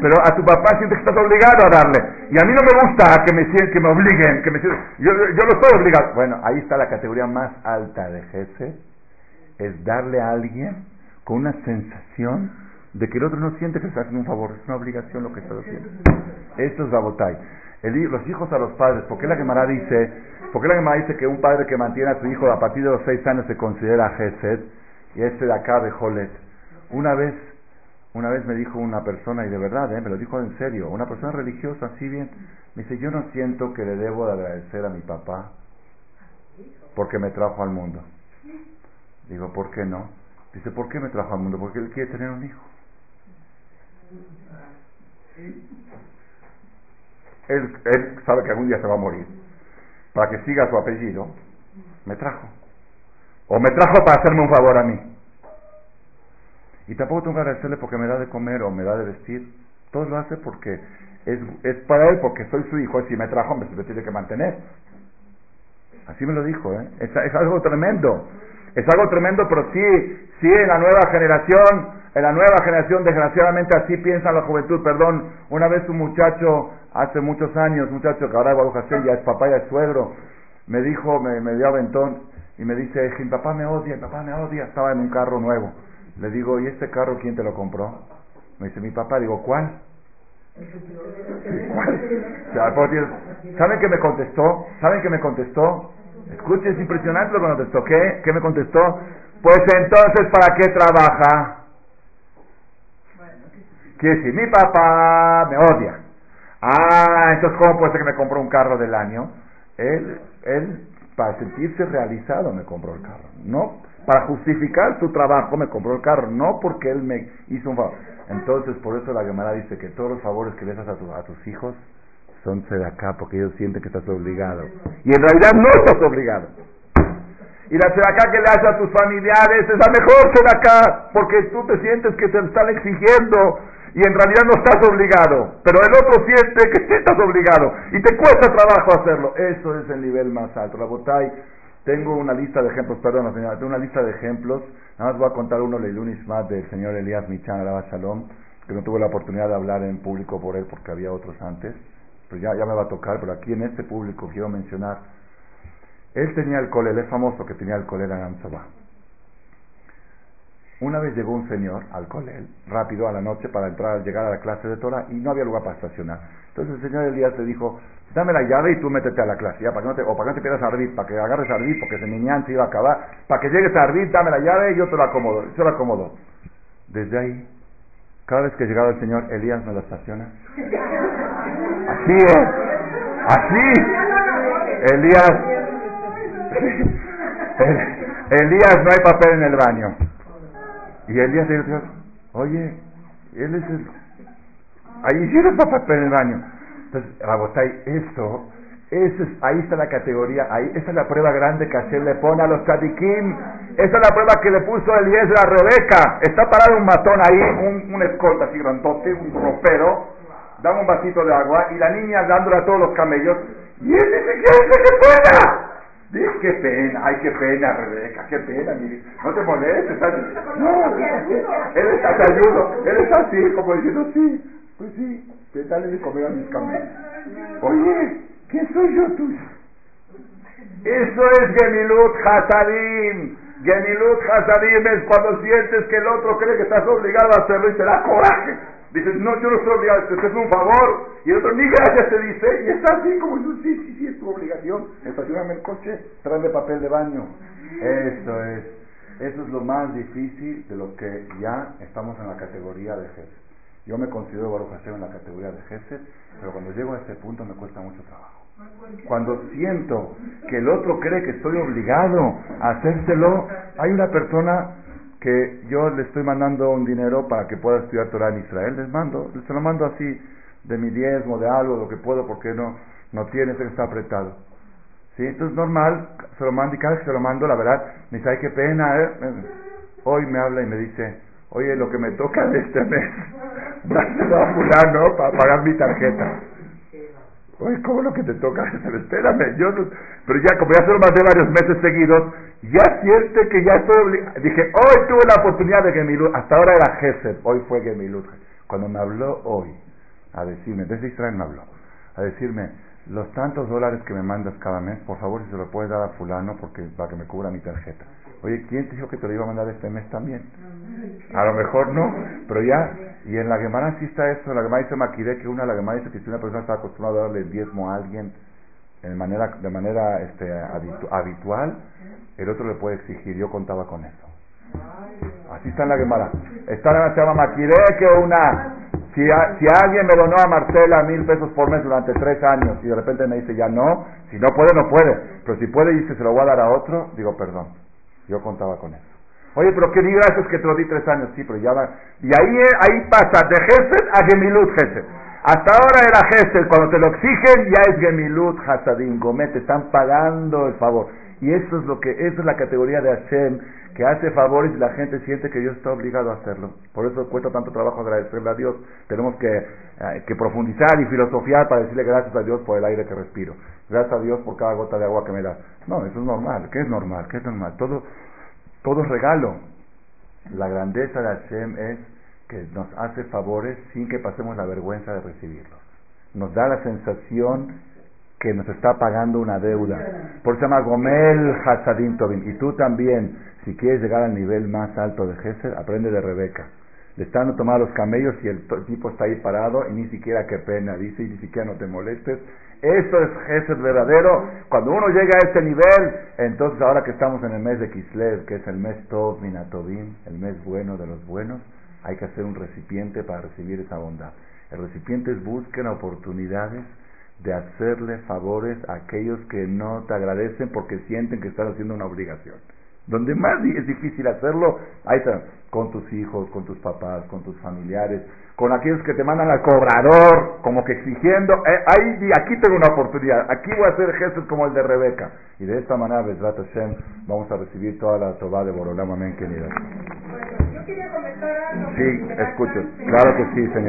Pero a tu papá sientes que estás obligado a darle. Y a mí no me gusta que me, que me obliguen, que me yo, yo no estoy obligado. Bueno, ahí está la categoría más alta de jefe es darle a alguien con una sensación de que el otro no siente que está haciendo un favor, es una obligación lo que está haciendo. Esto es Babotay. los hijos a los padres, ¿por qué la Gemara dice, por qué la Gemara dice que un padre que mantiene a su hijo a partir de los seis años se considera Gesed y este de acá de Jolet? Una vez, una vez me dijo una persona, y de verdad, ¿eh? me lo dijo en serio, una persona religiosa, así bien, me dice, yo no siento que le debo de agradecer a mi papá porque me trajo al mundo. Digo, ¿por qué no? Dice, ¿por qué me trajo al mundo? Porque él quiere tener un hijo. Él, él sabe que algún día se va a morir. Para que siga su apellido, me trajo. O me trajo para hacerme un favor a mí. Y tampoco tengo que agradecerle porque me da de comer o me da de vestir. Todo lo hace porque es, es para él, porque soy su hijo. Y si me trajo, me, tiene que mantener. Así me lo dijo, ¿eh? es algo tremendo. Es algo tremendo, pero sí, sí en la nueva generación, en la nueva generación desgraciadamente así piensa la juventud, perdón, una vez un muchacho, hace muchos años, muchacho que ahora es ya es papá, ya es suegro, me dijo, me, me dio aventón y me dice, mi papá me odia, mi papá me odia, estaba en un carro nuevo. Le digo, ¿y este carro quién te lo compró? Me dice, mi papá, digo, ¿cuál? ¿Saben qué me contestó? ¿Saben qué me contestó? Escuche, es impresionante lo que me contestó. ¿Qué? ¿Qué me contestó? Pues entonces, ¿para qué trabaja? Quiere decir, mi papá me odia. Ah, entonces, ¿cómo puede ser que me compró un carro del año? Él, él, para sentirse realizado, me compró el carro. No, para justificar su trabajo, me compró el carro. No porque él me hizo un favor. Entonces, por eso la Gemara dice que todos los favores que le das a, a tus hijos son acá, porque ellos sienten que estás obligado. Y en realidad no estás obligado. Y la acá que le haces a tus familiares es la mejor acá, porque tú te sientes que te están exigiendo y en realidad no estás obligado, pero el otro siente que sí estás obligado y te cuesta trabajo hacerlo. Eso es el nivel más alto. La botay, tengo una lista de ejemplos, perdón, señora, tengo una lista de ejemplos. Nada más voy a contar uno, Leilunis más del señor Elías Michan Alaba Shalom, que no tuve la oportunidad de hablar en público por él porque había otros antes. Pero ya, ya me va a tocar, pero aquí en este público quiero mencionar. Él tenía el colel, es famoso que tenía el colel en Amzabá. Una vez llegó un señor al colel, rápido a la noche para entrar, llegar a la clase de Torah y no había lugar para estacionar. Entonces el señor Elías le dijo, dame la llave y tú métete a la clase, ya, para que no te, o para que no te pierdas a Arbit, para que agarres a Arbit, porque ese niñán se iba a acabar, para que llegues a Arbit, dame la llave y yo te la acomodo, yo la acomodo. Desde ahí, cada vez que llegaba el señor, Elías me lo estaciona. Así es, así. Elías, Elías no hay papel en el baño. Y Elías le dijo, oye, él es el... Ahí hicieron papá en el baño. Entonces, Rabotay, esto, eso es, ahí está la categoría, ahí, esa es la prueba grande que Hashem le pone a los tzadikim. Esa es la prueba que le puso Elías a Rebeca. Está parado un matón ahí, un, un escolta así grandote, un ropero, dame un vasito de agua y la niña dándole a todos los camellos. Y él dice que se pueda. Dice, qué pena, ay, qué pena, Rebeca, qué pena, no te molestes, no, él está, te ayudo, él está así, como diciendo, sí, pues sí, que dale de comer a mis camellos. Oye, ¿quién soy yo tuyo? Eso es Gemilut Hasadim. Gemilut Hasadim es cuando sientes que el otro cree que estás obligado a hacerlo y te da coraje. Dices, no, yo no estoy obligado, te haces un favor. Y el otro, ni gracias te dice. Y está así como sí, sí, sí, es tu obligación. Estacioname el coche, tráeme papel de baño. Eso es. Eso es lo más difícil de lo que ya estamos en la categoría de jefe. Yo me considero Baruch en la categoría de jefe, pero cuando llego a este punto me cuesta mucho trabajo. Cuando siento que el otro cree que estoy obligado a hacérselo, hay una persona que yo le estoy mandando un dinero para que pueda estudiar Torah en Israel, les mando, se lo mando así, de mi diezmo, de algo, lo que puedo, porque no, no tiene, está apretado. ¿Sí? Entonces normal, se lo mando y cada vez que se lo mando, la verdad, me dice, ay, qué pena, ¿eh? Hoy me habla y me dice, oye, lo que me toca de este mes, dáselo a fulano para pagar mi tarjeta. Oye, ¿cómo lo que te toca? Espérame, yo no, pero ya como ya son más de varios meses seguidos, ya siente que ya estoy obligado. Dije, hoy tuve la oportunidad de Gemilut, hasta ahora era Gesed, hoy fue Gemilut. Cuando me habló hoy, a decirme, desde Israel me habló, a decirme, los tantos dólares que me mandas cada mes, por favor, si se lo puedes dar a fulano porque para que me cubra mi tarjeta. Oye, ¿quién te dijo que te lo iba a mandar este mes también? A lo mejor no, pero ya, y en la Gemara sí está eso, la Gemara dice Maquide que una, la Gemara dice que si una persona está acostumbrada a darle diezmo a alguien de manera, de manera este, habitual, el otro le puede exigir, yo contaba con eso. Así está en la Gemara. Está la llama Maquide que una, si, si alguien me donó a Marcela mil pesos por mes durante tres años y de repente me dice ya no, si no puede, no puede, pero si puede y dice se lo voy a dar a otro, digo perdón, yo contaba con eso. Oye, pero qué digas es que te lo di tres años, sí, pero ya va. Y ahí, ahí pasa de Gesed a Gemilut Gesed. Hasta ahora era Gesed, cuando te lo exigen ya es Gemilut Hasadim, Gomet, te están pagando el favor. Y eso es lo que, esa es la categoría de Hashem, que hace favores y la gente siente que Dios está obligado a hacerlo. Por eso cuesta tanto trabajo agradecerle a Dios. Tenemos que, eh, que profundizar y filosofiar para decirle gracias a Dios por el aire que respiro. Gracias a Dios por cada gota de agua que me da. No, eso es normal. ¿Qué es normal? ¿Qué es normal? Todo, todo es regalo. La grandeza de Hashem es que nos hace favores sin que pasemos la vergüenza de recibirlos. Nos da la sensación que nos está pagando una deuda. Por eso se llama Gomel Hasadim Tobin. Y tú también, si quieres llegar al nivel más alto de Gesed, aprende de Rebeca. Le están a tomar los camellos y el tipo está ahí parado y ni siquiera qué pena, dice, y ni siquiera no te molestes. Eso es Gesed verdadero. Cuando uno llega a este nivel, entonces ahora que estamos en el mes de Kislev, que es el mes Tov Minatovim, el mes bueno de los buenos, hay que hacer un recipiente para recibir esa bondad. El recipiente es busquen oportunidades de hacerle favores a aquellos que no te agradecen porque sienten que están haciendo una obligación. Donde más es difícil hacerlo, ahí está, con tus hijos, con tus papás, con tus familiares, con aquellos que te mandan al cobrador, como que exigiendo, eh, ahí, aquí tengo una oportunidad, aquí voy a hacer gestos como el de Rebeca. Y de esta manera, Besrat Hashem, vamos a recibir toda la toba de Borolam, amén, querida. Bueno, yo quería comentar algo. Sí, escucho, claro que sí, señor.